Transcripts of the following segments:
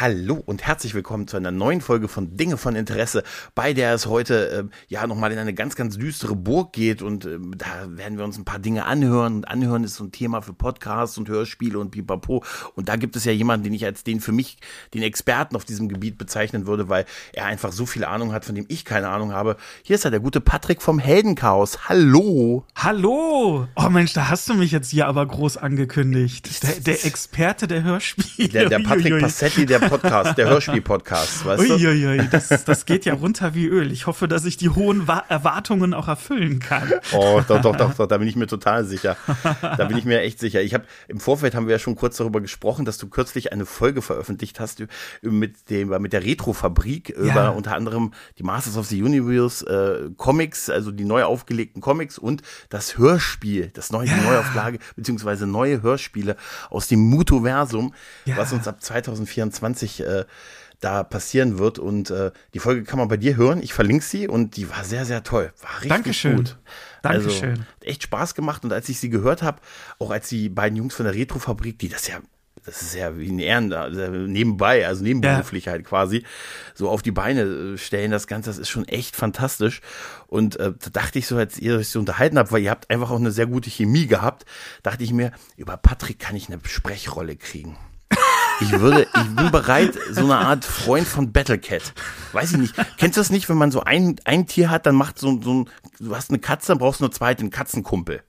Hallo und herzlich willkommen zu einer neuen Folge von Dinge von Interesse, bei der es heute äh, ja nochmal in eine ganz, ganz düstere Burg geht und äh, da werden wir uns ein paar Dinge anhören und anhören ist so ein Thema für Podcasts und Hörspiele und pipapo und da gibt es ja jemanden, den ich als den für mich den Experten auf diesem Gebiet bezeichnen würde, weil er einfach so viel Ahnung hat, von dem ich keine Ahnung habe. Hier ist er, der gute Patrick vom Heldenchaos. Hallo! Hallo! Oh Mensch, da hast du mich jetzt hier aber groß angekündigt. Der, der Experte der Hörspiele. Der, der Patrick Passetti, der Podcast, der Hörspiel-Podcast, weißt du? Uiuiui, das, das geht ja runter wie Öl. Ich hoffe, dass ich die hohen Wa Erwartungen auch erfüllen kann. Oh, doch, doch, doch, doch, da bin ich mir total sicher. Da bin ich mir echt sicher. Ich habe im Vorfeld haben wir ja schon kurz darüber gesprochen, dass du kürzlich eine Folge veröffentlicht hast mit dem mit der Retro-Fabrik ja. über unter anderem die Masters of the Universe äh, Comics, also die neu aufgelegten Comics und das Hörspiel, das neue ja. die Neuauflage beziehungsweise neue Hörspiele aus dem Mutoversum, ja. was uns ab 2024 2020 äh, da passieren wird. Und äh, die Folge kann man bei dir hören. Ich verlinke sie und die war sehr, sehr toll. War richtig Dankeschön. gut. Dankeschön. Also, echt Spaß gemacht. Und als ich sie gehört habe, auch als die beiden Jungs von der Retrofabrik, die das ja das ist ja wie ein Ehren, also nebenbei, also nebenberuflich ja. halt quasi, so auf die Beine äh, stellen, das Ganze, das ist schon echt fantastisch. Und äh, da dachte ich so, als ihr euch so unterhalten habt, weil ihr habt einfach auch eine sehr gute Chemie gehabt, dachte ich mir, über Patrick kann ich eine Sprechrolle kriegen. Ich würde, ich bin bereit, so eine Art Freund von Battlecat. Weiß ich nicht. Kennst du das nicht, wenn man so ein, ein Tier hat, dann macht so, so ein, du hast eine Katze, dann brauchst du nur zweite, einen Katzenkumpel.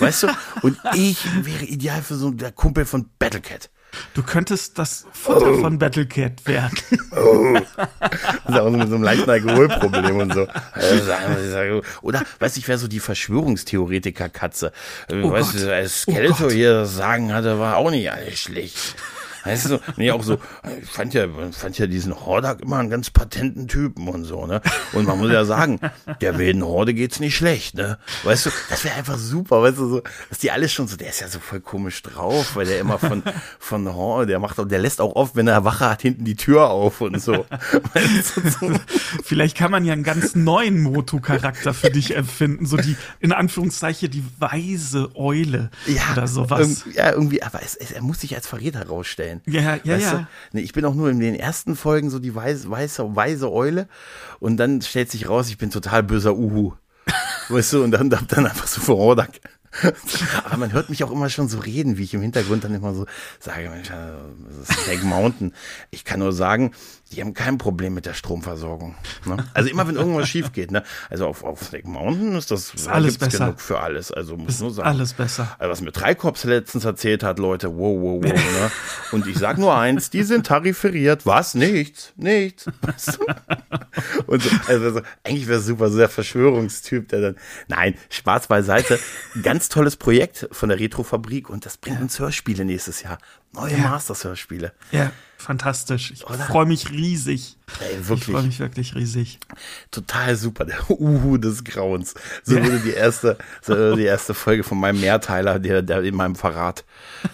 Weißt du? Und ich wäre ideal für so der Kumpel von Battlecat. Du könntest das Futter oh. von Battlecat werden. Oh. Das ist auch so mit so einem leichten Alkoholproblem und so. Oder, weiß ich, wer so die Verschwörungstheoretiker-Katze. Oh weißt Gott. du, als Skeletor oh hier sagen hatte, war auch nicht alles schlecht. Weißt du, nee, auch so, ich fand ja, fand ja diesen Hordak immer einen ganz patenten Typen und so, ne? Und man muss ja sagen, der wilden Horde geht's nicht schlecht, ne? Weißt du, das wäre einfach super, weißt du, so, dass die alle schon so, der ist ja so voll komisch drauf, weil der immer von, von Horde, der macht auch, der lässt auch oft, wenn er Wache hat, hinten die Tür auf und so. Weißt du, so. Vielleicht kann man ja einen ganz neuen Motu-Charakter für dich empfinden, so die, in Anführungszeichen, die weise Eule ja, oder sowas. Ja, irgendwie, aber es, es, er muss sich als Verräter herausstellen sein. Ja, ja, weißt ja. Nee, ich bin auch nur in den ersten Folgen so die weiße, weiße, weise Eule und dann stellt sich raus, ich bin total böser Uhu. weißt du, und dann, dann einfach so vor Ordak. Aber man hört mich auch immer schon so reden, wie ich im Hintergrund dann immer so sage, Mensch, das ist Snake Mountain. Ich kann nur sagen, die haben kein Problem mit der Stromversorgung. Ne? Also immer wenn irgendwas schief geht, ne? Also auf, auf Snake Mountain ist das ist alles besser. genug für alles. Also muss ist nur sagen. Alles besser. Also was mir Treikops letztens erzählt hat, Leute, wow, wow, wow. ne? Und ich sag nur eins, die sind tariferiert. Was? Nichts, nichts. Und so, also, eigentlich wäre es super, so der Verschwörungstyp, der dann. Nein, Spaß beiseite. Ganz tolles Projekt von der Retrofabrik und das bringt uns Hörspiele nächstes Jahr. Neue ja. Masters-Hörspiele. Ja fantastisch. Ich freue mich riesig. Ey, wirklich. Ich freue mich wirklich riesig. Total super. Der Uhu des Grauens. So würde die erste, so würde die erste Folge von meinem Mehrteiler, der, der in meinem Verrat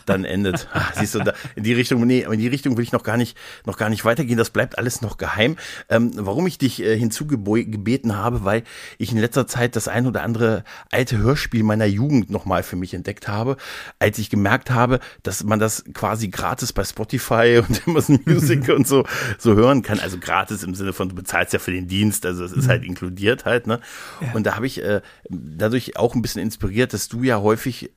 dann endet. Ach, siehst du, da, in die Richtung, nee, in die Richtung will ich noch gar nicht, noch gar nicht weitergehen. Das bleibt alles noch geheim. Ähm, warum ich dich äh, hinzugebeten habe, weil ich in letzter Zeit das ein oder andere alte Hörspiel meiner Jugend nochmal für mich entdeckt habe, als ich gemerkt habe, dass man das quasi gratis bei Spotify und Amazon Music und so, so hören kann. Also gratis im Sinne von, du bezahlst ja für den Dienst, also es ist halt mhm. inkludiert halt, ne? Ja. Und da habe ich äh, dadurch auch ein bisschen inspiriert, dass du ja häufig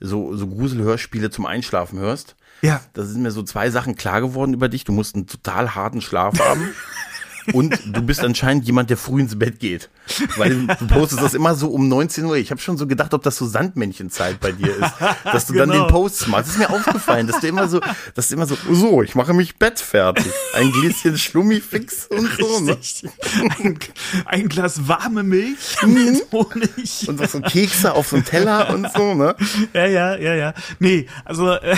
so, so Gruselhörspiele zum Einschlafen hörst. Ja. Da sind mir so zwei Sachen klar geworden über dich. Du musst einen total harten Schlaf haben. Und du bist anscheinend jemand, der früh ins Bett geht. Weil du postest das immer so um 19 Uhr. Ich habe schon so gedacht, ob das so Sandmännchenzeit bei dir ist. Dass du genau. dann den Post machst. Das ist mir aufgefallen, dass du immer so, dass du immer so, so, ich mache mich Bett fertig. Ein Gläschen Schlummifix und so. Ne? Ein, ein, Glas warme Milch mhm. mit Honig. Und so Kekse auf so einem Teller und so, ne? Ja, ja, ja, ja. Nee, also äh,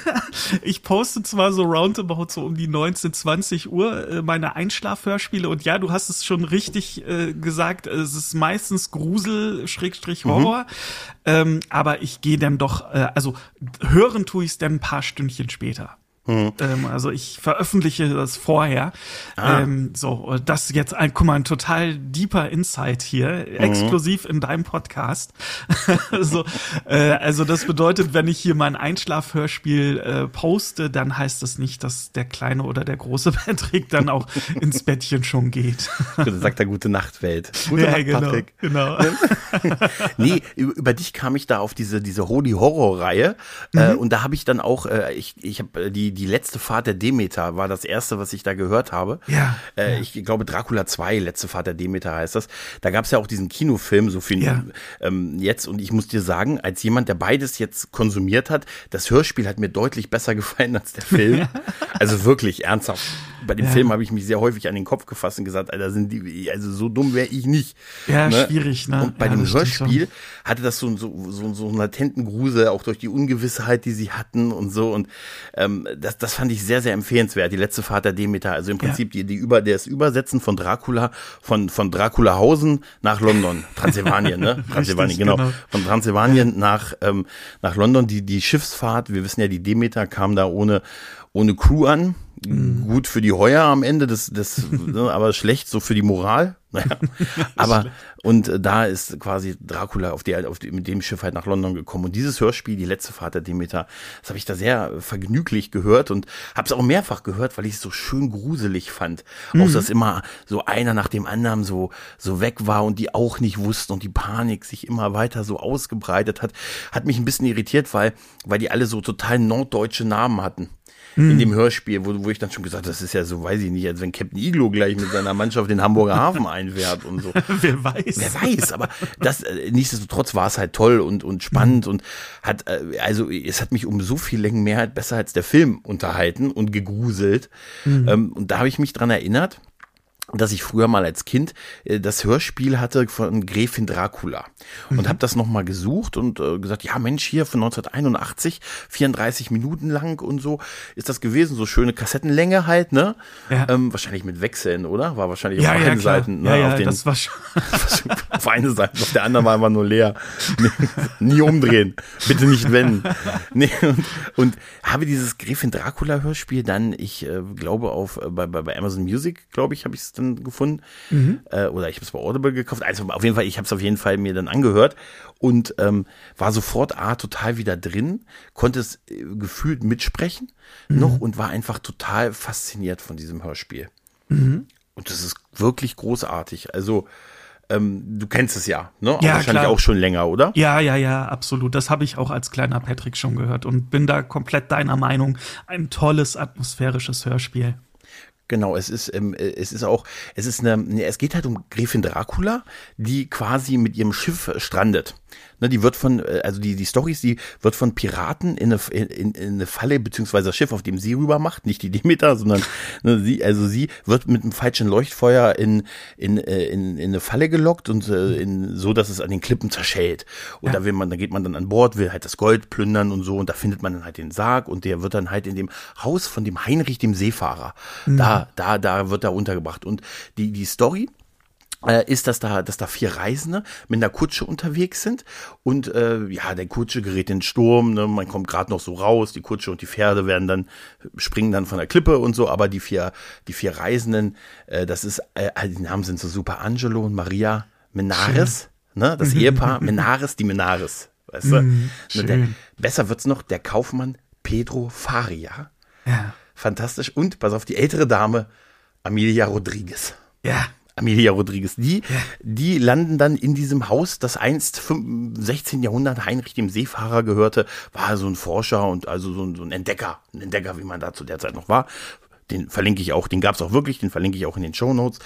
ich poste zwar so roundabout so um die 19, 20 Uhr äh, meine Einschlaf Einschlafhörspiele und ja, du hast es schon richtig äh, gesagt, es ist meistens Grusel, Schrägstrich Horror, mhm. ähm, aber ich gehe dann doch, äh, also hören tue ich es dann ein paar Stündchen später. Mhm. Ähm, also ich veröffentliche das vorher. Ah. Ähm, so, das jetzt ein, guck mal, ein total deeper Insight hier, mhm. exklusiv in deinem Podcast. so, äh, also das bedeutet, wenn ich hier mein Einschlafhörspiel äh, poste, dann heißt das nicht, dass der kleine oder der große Patrick dann auch ins Bettchen schon geht. Dann sagt er gute Nachtwelt. Gute ja, Nacht, genau, Patrick. Genau. nee, über dich kam ich da auf diese diese Holy Horror Reihe äh, mhm. äh, und da habe ich dann auch äh, ich ich habe äh, die die, letzte Fahrt der Demeter war das erste, was ich da gehört habe. Ja. Äh, ja. Ich glaube, Dracula 2, letzte Fahrt der Demeter heißt das. Da gab es ja auch diesen Kinofilm, so viel ja. ähm, jetzt. Und ich muss dir sagen, als jemand, der beides jetzt konsumiert hat, das Hörspiel hat mir deutlich besser gefallen als der Film. also wirklich ernsthaft. Bei dem ja. Film habe ich mich sehr häufig an den Kopf gefasst und gesagt, Alter, sind die, also so dumm wäre ich nicht. Ja, ne? schwierig, ne? Und bei ja, dem Hörspiel hatte das so, so, so, so einen latenten Grusel, auch durch die Ungewissheit, die sie hatten und so. Und ähm, das, das fand ich sehr, sehr empfehlenswert. Die letzte Fahrt der Demeter. Also im Prinzip ja. die, die über, das Übersetzen von Dracula, von, von Draculahausen nach London, Transsilvanien, ne? Transsilvanien, genau. genau. Von Transsilvanien nach, ähm, nach London. Die, die Schiffsfahrt, wir wissen ja, die Demeter kam da ohne, ohne Crew an. Mhm. Gut für die Heuer am Ende, das, das, ne, aber schlecht so für die Moral. Naja. Aber und äh, da ist quasi Dracula auf die, auf die, mit dem Schiff halt nach London gekommen. Und dieses Hörspiel, die letzte Fahrt der Demeter, das habe ich da sehr vergnüglich gehört und habe es auch mehrfach gehört, weil ich es so schön gruselig fand. Mhm. Auch dass immer so einer nach dem anderen so so weg war und die auch nicht wussten und die Panik sich immer weiter so ausgebreitet hat, hat mich ein bisschen irritiert, weil weil die alle so total norddeutsche Namen hatten. In dem Hörspiel, wo, wo ich dann schon gesagt das ist ja so, weiß ich nicht, als wenn Captain Iglo gleich mit seiner Mannschaft den Hamburger Hafen einfährt und so. Wer weiß. Wer weiß, aber das, äh, nichtsdestotrotz war es halt toll und, und spannend und hat, äh, also es hat mich um so viel Längen mehr halt besser als der Film unterhalten und gegruselt. Mhm. Ähm, und da habe ich mich dran erinnert, dass ich früher mal als Kind äh, das Hörspiel hatte von Gräfin Dracula und mhm. habe das nochmal gesucht und äh, gesagt, ja Mensch, hier von 1981, 34 Minuten lang und so ist das gewesen, so schöne Kassettenlänge halt, ne? Ja. Ähm, wahrscheinlich mit Wechseln, oder? War wahrscheinlich ja, auf ja, beiden Seiten. Ne? Ja, ja, auf den, das war schon. auf eine Seite, auf der anderen war immer nur leer. Nie umdrehen, bitte nicht wenden. Nee, und, und habe dieses Gräfin Dracula Hörspiel dann, ich äh, glaube auf äh, bei, bei Amazon Music, glaube ich, habe ich es dann gefunden. Mhm. Äh, oder ich habe es bei Audible gekauft. Also auf jeden Fall, ich habe es auf jeden Fall mir dann angehört und ähm, war sofort A, total wieder drin, konnte es äh, gefühlt mitsprechen mhm. noch und war einfach total fasziniert von diesem Hörspiel. Mhm. Und das ist wirklich großartig. Also ähm, du kennst es ja, ne? Ja, wahrscheinlich klar. auch schon länger, oder? Ja, ja, ja, absolut. Das habe ich auch als kleiner Patrick schon gehört und bin da komplett deiner Meinung. Ein tolles atmosphärisches Hörspiel. Genau, es ist, ähm, es ist auch, es ist eine, es geht halt um Gräfin Dracula, die quasi mit ihrem Schiff strandet. Ne, die wird von, äh, also die, die Stories, die wird von Piraten in eine, in, in eine Falle, beziehungsweise das Schiff, auf dem sie rüber macht, nicht die Demeter, sondern ne, sie, also sie wird mit einem falschen Leuchtfeuer in, in, äh, in, in eine Falle gelockt und äh, in, so, dass es an den Klippen zerschellt. Und ja. da will man, da geht man dann an Bord, will halt das Gold plündern und so, und da findet man dann halt den Sarg und der wird dann halt in dem Haus von dem Heinrich, dem Seefahrer, mhm. da, da, da wird er untergebracht. Und die, die Story, ist, dass da, dass da vier Reisende mit einer Kutsche unterwegs sind und äh, ja, der Kutsche gerät in den Sturm, ne? man kommt gerade noch so raus, die Kutsche und die Pferde werden dann springen dann von der Klippe und so, aber die vier, die vier Reisenden, äh, das ist, äh, die Namen sind so super, Angelo und Maria Menares, ne? das Ehepaar Menares, die Menares, weißt du? Mm, ne, der, besser wird's noch, der Kaufmann Pedro Faria, ja. fantastisch und pass auf die ältere Dame Amelia Rodriguez. Ja. Amelia Rodriguez, die, die landen dann in diesem Haus, das einst 16. Jahrhundert Heinrich dem Seefahrer gehörte, war so ein Forscher und also so ein, so ein Entdecker, ein Entdecker, wie man da zu der Zeit noch war. Den verlinke ich auch, den gab es auch wirklich, den verlinke ich auch in den Show Notes.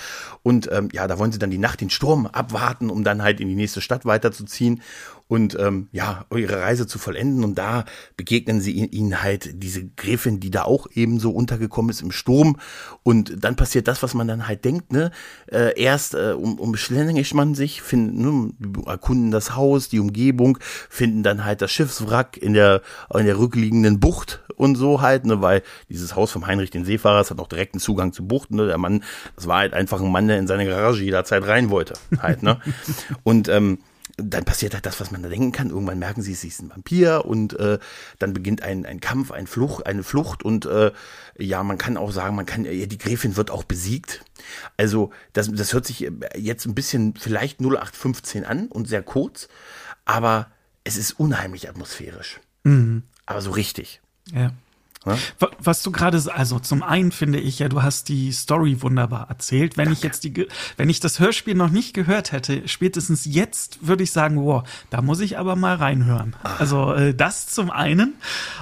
Und ähm, ja, da wollen sie dann die Nacht den Sturm abwarten, um dann halt in die nächste Stadt weiterzuziehen. Und ähm, ja, ihre Reise zu vollenden. Und da begegnen sie ihnen halt diese Gräfin, die da auch eben so untergekommen ist im Sturm. Und dann passiert das, was man dann halt denkt, ne? Äh, erst äh, um, umschlängigt man sich, finden, ne, erkunden das Haus, die Umgebung, finden dann halt das Schiffswrack in der, in der rückliegenden Bucht und so halt, ne, weil dieses Haus vom Heinrich den Seefahrer hat auch direkten Zugang zu Buchten, ne? Der Mann, das war halt einfach ein Mann, der in seine Garage jederzeit rein wollte. Halt, ne? und ähm, dann passiert halt das, was man da denken kann. Irgendwann merken sie, sie ist ein Vampir und äh, dann beginnt ein, ein Kampf, ein Flucht, eine Flucht und äh, ja, man kann auch sagen, man kann, die Gräfin wird auch besiegt. Also das, das hört sich jetzt ein bisschen vielleicht 0815 an und sehr kurz, aber es ist unheimlich atmosphärisch. Mhm. Aber so richtig. Ja. Ne? Was du gerade, also zum einen finde ich ja, du hast die Story wunderbar erzählt. Wenn Danke. ich jetzt die, wenn ich das Hörspiel noch nicht gehört hätte, spätestens jetzt würde ich sagen, wow, da muss ich aber mal reinhören. Ach. Also äh, das zum einen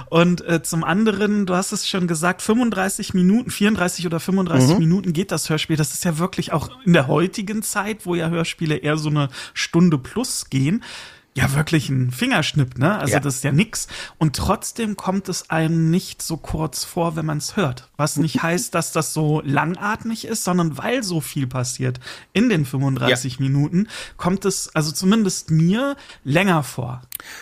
und äh, zum anderen, du hast es schon gesagt, 35 Minuten, 34 oder 35 mhm. Minuten geht das Hörspiel. Das ist ja wirklich auch in der heutigen Zeit, wo ja Hörspiele eher so eine Stunde plus gehen ja wirklich ein Fingerschnipp, ne? Also ja. das ist ja nix. Und trotzdem kommt es einem nicht so kurz vor, wenn man es hört. Was nicht heißt, dass das so langatmig ist, sondern weil so viel passiert in den 35 ja. Minuten, kommt es, also zumindest mir, länger vor.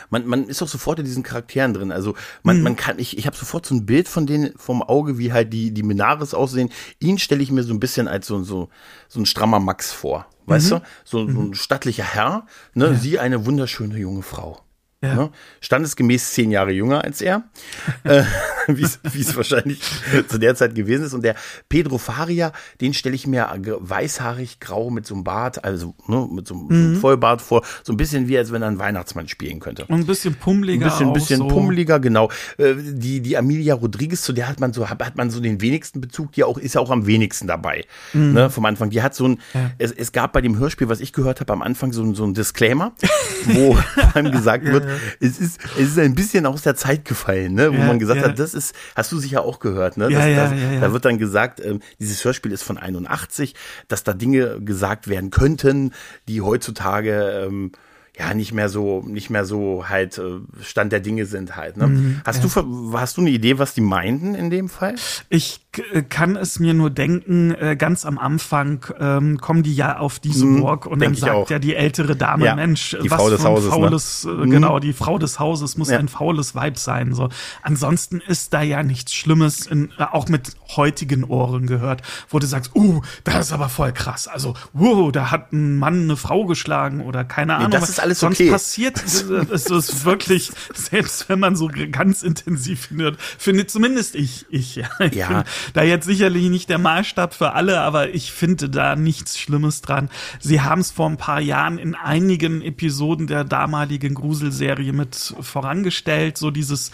Man, man ist auch sofort in diesen Charakteren drin. Also man, mhm. man kann, ich, ich habe sofort so ein Bild von denen vom Auge, wie halt die, die Menares aussehen. Ihn stelle ich mir so ein bisschen als so, so, so ein strammer Max vor. Weißt mhm. du? So, so, ein mhm. stattlicher Herr, ne? Ja. Sie eine wunderschöne junge Frau. Ja. Ne? Standesgemäß zehn Jahre jünger als er, äh, wie es wahrscheinlich zu der Zeit gewesen ist. Und der Pedro Faria, den stelle ich mir weißhaarig, grau mit so einem Bart, also ne, mit so, einem mhm. Vollbart vor, so ein bisschen wie als wenn er ein Weihnachtsmann spielen könnte. Und ein bisschen pummeliger. Ein bisschen, ein bisschen so. pummeliger, genau. Äh, die, die Amelia Rodriguez, zu der hat man so, hat man so den wenigsten Bezug, die auch, ist ja auch am wenigsten dabei. Mhm. Ne, vom Anfang. Die hat so ein, ja. es, es gab bei dem Hörspiel, was ich gehört habe, am Anfang so, so ein Disclaimer, wo einem gesagt wird, es ist, es ist ein bisschen aus der Zeit gefallen, ne? wo ja, man gesagt ja. hat, das ist, hast du sicher auch gehört, ne? Ja, das, ja, das, ja, ja, Da wird dann gesagt, ähm, dieses Hörspiel ist von 81, dass da Dinge gesagt werden könnten, die heutzutage ähm, ja nicht mehr so nicht mehr so halt äh, Stand der Dinge sind halt. Ne? Mhm, hast ja. du hast du eine Idee, was die meinten in dem Fall? Ich kann es mir nur denken. Äh, ganz am Anfang ähm, kommen die ja auf diese mhm, Burg und dann sagt ja die ältere Dame, ja, Mensch, die was Frau des Hauses, ne? faules, ne? genau die Frau des Hauses muss ja. ein faules Weib sein. So ansonsten ist da ja nichts Schlimmes, in, auch mit heutigen Ohren gehört, wo du sagst, uh, das ist aber voll krass. Also, wow, da hat ein Mann eine Frau geschlagen oder keine Ahnung. Nee, das ist alles Sonst okay. passiert es ist wirklich, selbst wenn man so ganz intensiv findet, findet zumindest ich, ich, ja. Ich ja. Da jetzt sicherlich nicht der Maßstab für alle, aber ich finde da nichts Schlimmes dran. Sie haben es vor ein paar Jahren in einigen Episoden der damaligen Gruselserie mit vorangestellt, so dieses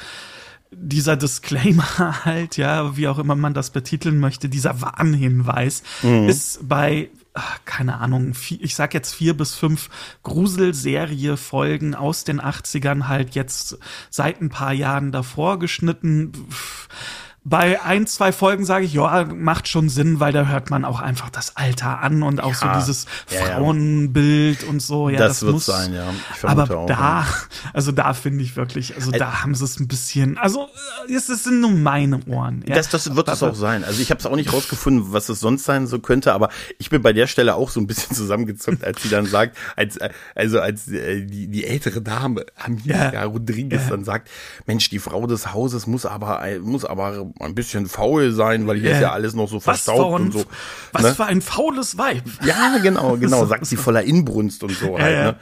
dieser Disclaimer halt, ja, wie auch immer man das betiteln möchte, dieser Warnhinweis mhm. ist bei ach, keine Ahnung, vier, ich sag jetzt vier bis fünf Gruselserie-Folgen aus den 80ern halt jetzt seit ein paar Jahren davor geschnitten. Pff, bei ein, zwei Folgen sage ich, ja, macht schon Sinn, weil da hört man auch einfach das Alter an und auch ja, so dieses ja, Frauenbild und so. Ja, das, das wird muss sein, ja. aber auch, da, also da finde ich wirklich, also da haben sie es ein bisschen, also es sind nur meine Ohren. Ja. Das, das wird es auch sein. Also ich habe es auch nicht rausgefunden, was es sonst sein so könnte, aber ich bin bei der Stelle auch so ein bisschen zusammengezuckt, als sie dann sagt, als also als äh, die, die ältere Dame, Amilia Rodriguez, dann sagt, Mensch, die Frau des Hauses muss aber muss aber ein bisschen faul sein, weil hier äh, ist ja alles noch so verstaubt und so. Was ne? für ein faules Weib. Ja, genau, genau, sagt sie voller Inbrunst und so halt, ne?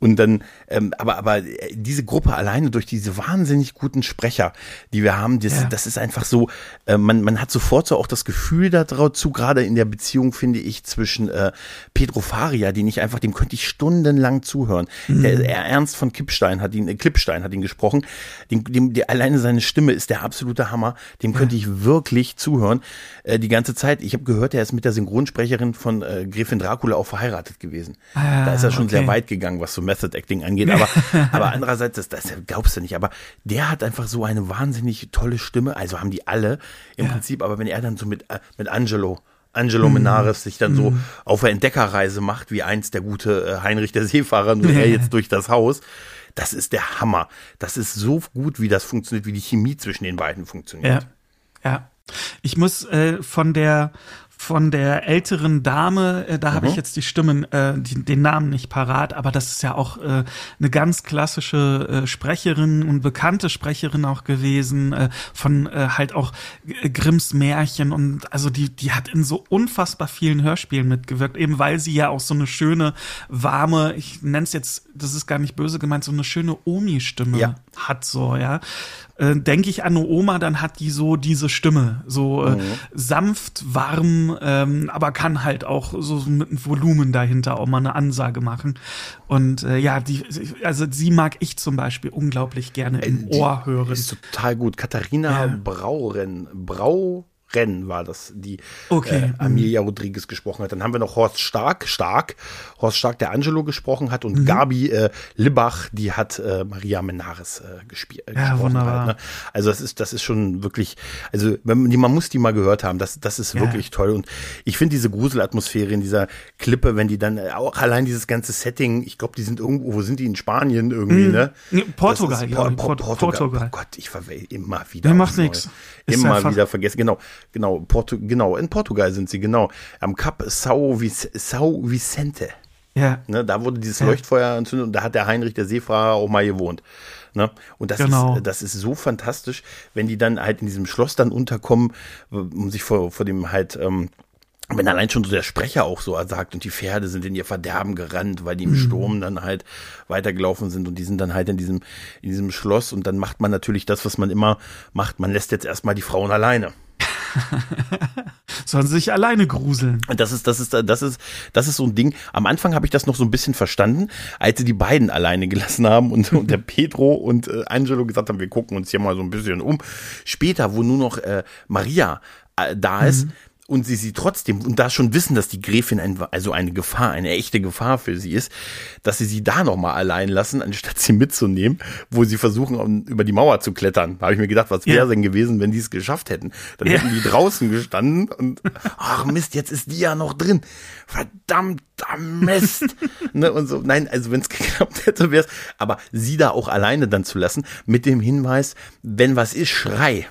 Und dann, ähm, aber, aber äh, diese Gruppe alleine durch diese wahnsinnig guten Sprecher, die wir haben, das, ja. das ist einfach so, äh, man, man hat sofort so auch das Gefühl dazu, gerade in der Beziehung, finde ich, zwischen äh, Pedro Faria, den ich einfach, dem könnte ich stundenlang zuhören. Mhm. Der, der Ernst von Kippstein hat ihn, äh, Klippstein hat ihn gesprochen. Dem, dem, der, alleine seine Stimme ist der absolute Hammer. Dem könnte ja. ich wirklich zuhören äh, die ganze Zeit. Ich habe gehört, er ist mit der Synchronsprecherin von äh, Gräfin Dracula auch verheiratet gewesen. Ah, da ist er schon okay. sehr weit gegangen, was so Method Acting angeht. Aber, aber andererseits, das, das glaubst du nicht. Aber der hat einfach so eine wahnsinnig tolle Stimme. Also haben die alle im ja. Prinzip. Aber wenn er dann so mit, äh, mit Angelo Angelo mhm. Menares sich dann so mhm. auf eine Entdeckerreise macht, wie einst der gute äh, Heinrich der Seefahrer, nur er jetzt durch das Haus, das ist der Hammer. Das ist so gut, wie das funktioniert, wie die Chemie zwischen den beiden funktioniert. Ja, ja. Ich muss äh, von der von der älteren Dame, äh, da mhm. habe ich jetzt die Stimmen, äh, die, den Namen nicht parat, aber das ist ja auch äh, eine ganz klassische äh, Sprecherin und bekannte Sprecherin auch gewesen, äh, von äh, halt auch äh, Grimms Märchen und also die, die hat in so unfassbar vielen Hörspielen mitgewirkt, eben weil sie ja auch so eine schöne, warme, ich nenne es jetzt, das ist gar nicht böse gemeint, so eine schöne Omi-Stimme ja. Hat, so, ja äh, denke ich an eine Oma, dann hat die so diese Stimme, so äh, mhm. sanft, warm, ähm, aber kann halt auch so mit einem Volumen dahinter auch mal eine Ansage machen. Und äh, ja, die, also sie mag ich zum Beispiel unglaublich gerne im äh, Ohr hören. Ist total gut. Katharina ja. Brauren, Brau Rennen war das, die okay. äh, Amelia Rodriguez gesprochen hat. Dann haben wir noch Horst Stark, Stark, Horst Stark, der Angelo gesprochen hat und mhm. Gabi äh, Libach, die hat äh, Maria Menares äh, gespielt. Ja, wunderbar. Halt, ne? Also das ist, das ist schon wirklich, also wenn man, man muss die mal gehört haben, das, das ist ja. wirklich toll. Und ich finde diese Gruselatmosphäre in dieser Klippe, wenn die dann äh, auch allein dieses ganze Setting, ich glaube, die sind irgendwo, wo sind die in Spanien irgendwie, mhm. ne? Portugal, ist, Por Por Portugal. Portugal. Oh Gott, ich verwähle immer wieder. Der macht nichts. Immer wieder vergessen, genau genau, Portu genau, in Portugal sind sie, genau, am Kap Sao, Vic Sao Vicente. Ja. Ne, da wurde dieses ja. Leuchtfeuer entzündet und da hat der Heinrich, der Seefahrer, auch mal gewohnt. Ne? Und das, genau. ist, das ist so fantastisch, wenn die dann halt in diesem Schloss dann unterkommen, um sich vor, vor dem halt, ähm, wenn allein schon so der Sprecher auch so sagt und die Pferde sind in ihr Verderben gerannt, weil die im mhm. Sturm dann halt weitergelaufen sind und die sind dann halt in diesem, in diesem Schloss und dann macht man natürlich das, was man immer macht. Man lässt jetzt erstmal die Frauen alleine. Sollen sie sich alleine gruseln. Das ist, das ist, das ist, das ist so ein Ding. Am Anfang habe ich das noch so ein bisschen verstanden, als sie die beiden alleine gelassen haben und, und der Pedro und äh, Angelo gesagt haben, wir gucken uns hier mal so ein bisschen um. Später, wo nur noch äh, Maria äh, da ist, mhm und sie sie trotzdem und da schon wissen, dass die Gräfin ein, also eine Gefahr, eine echte Gefahr für sie ist, dass sie sie da noch mal allein lassen, anstatt sie mitzunehmen, wo sie versuchen um, über die Mauer zu klettern. Da habe ich mir gedacht, was wäre ja. denn gewesen, wenn die es geschafft hätten? Dann ja. hätten die draußen gestanden und ach Mist, jetzt ist die ja noch drin. Verdammter Mist. ne, und so, nein, also wenn es geklappt hätte, wäre es. Aber sie da auch alleine dann zu lassen, mit dem Hinweis, wenn was ist, schrei.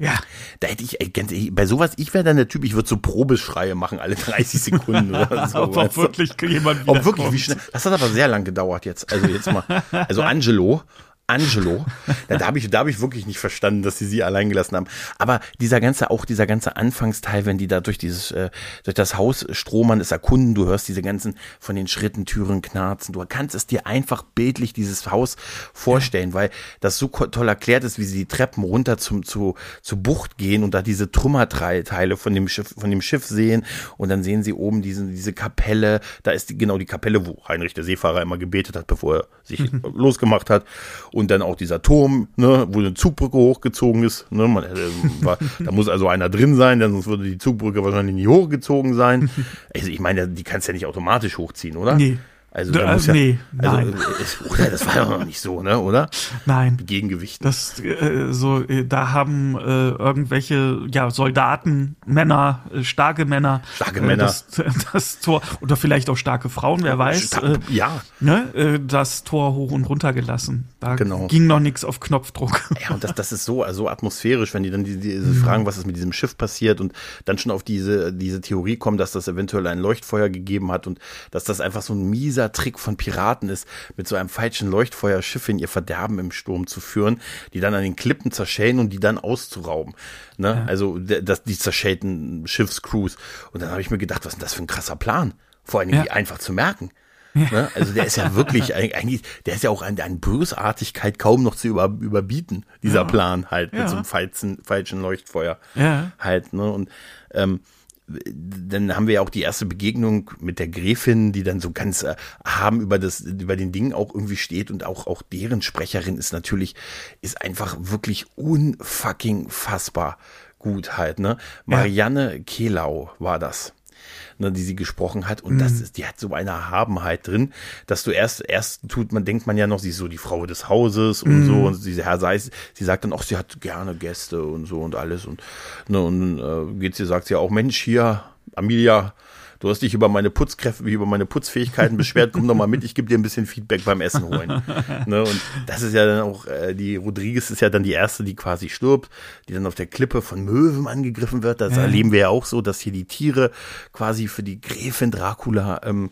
Ja. Da hätte ich, ganz ehrlich, bei sowas, ich wäre dann der Typ, ich würde so Probeschreie machen, alle 30 Sekunden oder so. Ob auch wirklich jemand Ob wirklich, wie schnell. Das hat aber sehr lang gedauert jetzt. Also jetzt mal, also Angelo, Angelo. Da, da habe ich, da hab ich wirklich nicht verstanden, dass sie sie allein gelassen haben. Aber dieser ganze, auch dieser ganze Anfangsteil, wenn die da durch dieses, äh, durch das Haus stromern, es erkunden, du hörst diese ganzen von den Schritten, Türen knarzen. Du kannst es dir einfach bildlich dieses Haus vorstellen, ja. weil das so toll erklärt ist, wie sie die Treppen runter zum, zu, zur Bucht gehen und da diese Trümmerteile von dem Schiff, von dem Schiff sehen. Und dann sehen sie oben diese, diese Kapelle. Da ist die, genau die Kapelle, wo Heinrich der Seefahrer immer gebetet hat, bevor er sich mhm. losgemacht hat und dann auch dieser Turm, ne, wo eine Zugbrücke hochgezogen ist. Ne, man, äh, war, da muss also einer drin sein, denn sonst würde die Zugbrücke wahrscheinlich nie hochgezogen sein. Also ich meine, die kannst ja nicht automatisch hochziehen, oder? Nee. Also da muss ja, nee, also, nein. Äh, oder das war ja noch nicht so, ne, oder? Nein. Gegengewicht. Das äh, so, äh, da haben äh, irgendwelche ja Soldaten, Männer, äh, starke Männer, starke Männer, das, das, Tor oder vielleicht auch starke Frauen, wer weiß. Stark, ja. Ne, das Tor hoch und runter gelassen. Da genau. ging noch nichts auf Knopfdruck. Ja, und das, das ist so, so atmosphärisch, wenn die dann die, diese mhm. fragen, was ist mit diesem Schiff passiert und dann schon auf diese diese Theorie kommen, dass das eventuell ein Leuchtfeuer gegeben hat und dass das einfach so ein mieser dieser Trick von Piraten ist, mit so einem falschen Leuchtfeuer Schiffe in ihr Verderben im Sturm zu führen, die dann an den Klippen zerschellen und die dann auszurauben. Ne? Ja. Also das, die zerschellten Schiffscrews. Und dann habe ich mir gedacht, was ist denn das für ein krasser Plan? Vor allem ja. einfach zu merken. Ja. Ne? Also der ist ja wirklich eigentlich, der ist ja auch an, an Bösartigkeit kaum noch zu über, überbieten, dieser ja. Plan halt mit so einem falschen, falschen Leuchtfeuer. Ja. Halt, ne? Und ähm, dann haben wir ja auch die erste Begegnung mit der Gräfin, die dann so ganz äh, haben über das, über den Ding auch irgendwie steht und auch, auch deren Sprecherin ist natürlich, ist einfach wirklich unfucking fassbar gut halt, ne? Marianne ja. Kehlau war das ne, die sie gesprochen hat. Und mhm. das ist, die hat so eine Erhabenheit drin, dass du erst, erst tut man, denkt man ja noch, sie ist so die Frau des Hauses und mhm. so. Und sie, Herr Seis, sie sagt dann auch, sie hat gerne Gäste und so und alles. Und, ne, und äh, geht sie, sagt sie auch, Mensch, hier, Amelia, du hast dich über meine Putzkräfte, über meine Putzfähigkeiten beschwert, komm doch mal mit, ich gebe dir ein bisschen Feedback beim Essen holen. ne? Und das ist ja dann auch, äh, die Rodriguez ist ja dann die erste, die quasi stirbt, die dann auf der Klippe von Möwen angegriffen wird. Das Ja. erleben wir ja auch so, dass hier die Tiere quasi für die Gräfin Dracula ähm,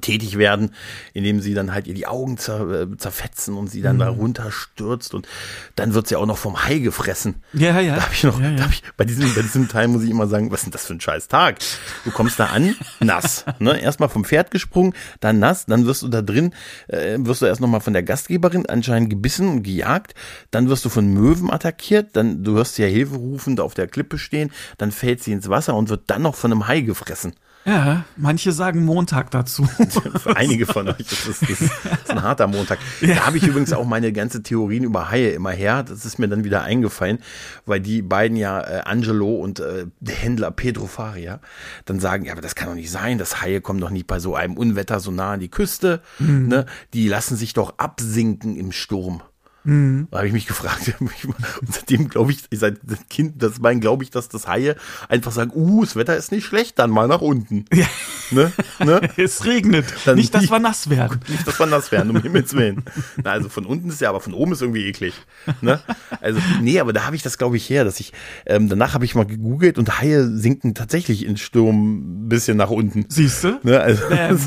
tätig werden, indem sie dann halt ihr die Augen zer, äh, zerfetzen und sie dann da runterstürzt und dann wird sie auch noch vom Hai gefressen. Ja, ja. Da habe ich noch, ja, ja. Da hab ich, bei, diesem, bei diesem Teil muss ich immer sagen, was ist denn das für ein scheiß Tag? Du kommst da an, nass. Ne? Erstmal vom Pferd gesprungen, dann nass, dann wirst du da drin, äh, wirst du erst nochmal von der Gastgeberin anscheinend gebissen und gejagt, dann wirst du von Möwen attackiert, dann du hörst sie ja hilferufend auf der Klippe stehen, dann fällt sie ins Wasser und wird dann noch von einem Hai gefressen. Ja, manche sagen Montag dazu. Für einige von euch ist das, das ist ein harter Montag. Da habe ich übrigens auch meine ganze Theorien über Haie immer her. Das ist mir dann wieder eingefallen, weil die beiden ja, äh, Angelo und äh, der Händler Pedro Faria, dann sagen, ja, aber das kann doch nicht sein. Das Haie kommen doch nicht bei so einem Unwetter so nah an die Küste. Ne? Die lassen sich doch absinken im Sturm. Da habe ich mich gefragt, und seitdem glaube ich, seit Kind, das mein, glaube ich, dass das Haie einfach sagen, uh, das Wetter ist nicht schlecht, dann mal nach unten. Ja. Ne? Ne? es regnet. Dann Nicht, dass wir nass werden. Nicht, dass wir nass werden, um Himmels Willen. Na, also von unten ist ja, aber von oben ist irgendwie eklig. Ne? Also, nee, aber da habe ich das, glaube ich, her, dass ich, ähm, danach habe ich mal gegoogelt und Haie sinken tatsächlich in Sturm ein bisschen nach unten. Siehst du? Ne? Also, Ähm,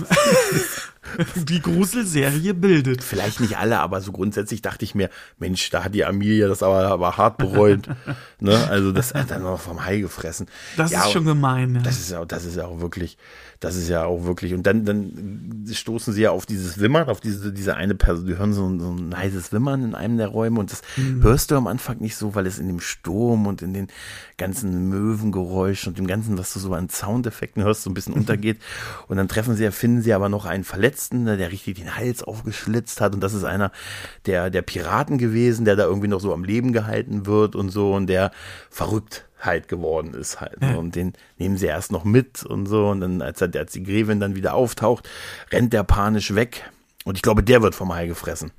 die Gruselserie bildet. vielleicht nicht alle, aber so grundsätzlich dachte ich mir, Mensch, da hat die Amelia das aber, aber hart bereut. ne? Also das hat dann noch vom Hai gefressen. Das Ja, ist schon gemein. Ja. Das ist ja, das ist ja auch wirklich, das ist ja auch wirklich. Und dann, dann stoßen sie ja auf dieses Wimmern, auf diese, diese eine Person, die hören so ein, so ein leises Wimmern in einem der Räume und das hörst du am Anfang nicht so, weil es in dem Sturm und in den ganzen Möwengeräuschen und dem ganzen, was du so an Soundeffekten hörst, so ein bisschen untergeht. Und dann treffen sie ja, finden sie aber noch einen Verletzten, ne, der richtig den Hals aufgeschlitzt hat. Und das ist einer der, der Piraten gewesen, der da irgendwie noch so am Leben gehalten wird und so und der verrückt halt geworden ist halt. ne? Ja. Und den nehmen sie erst noch mit und so. Und dann, als, er, als die Gräfin dann wieder auftaucht, rennt der panisch weg. Und ich glaube, der wird vom Hai gefressen.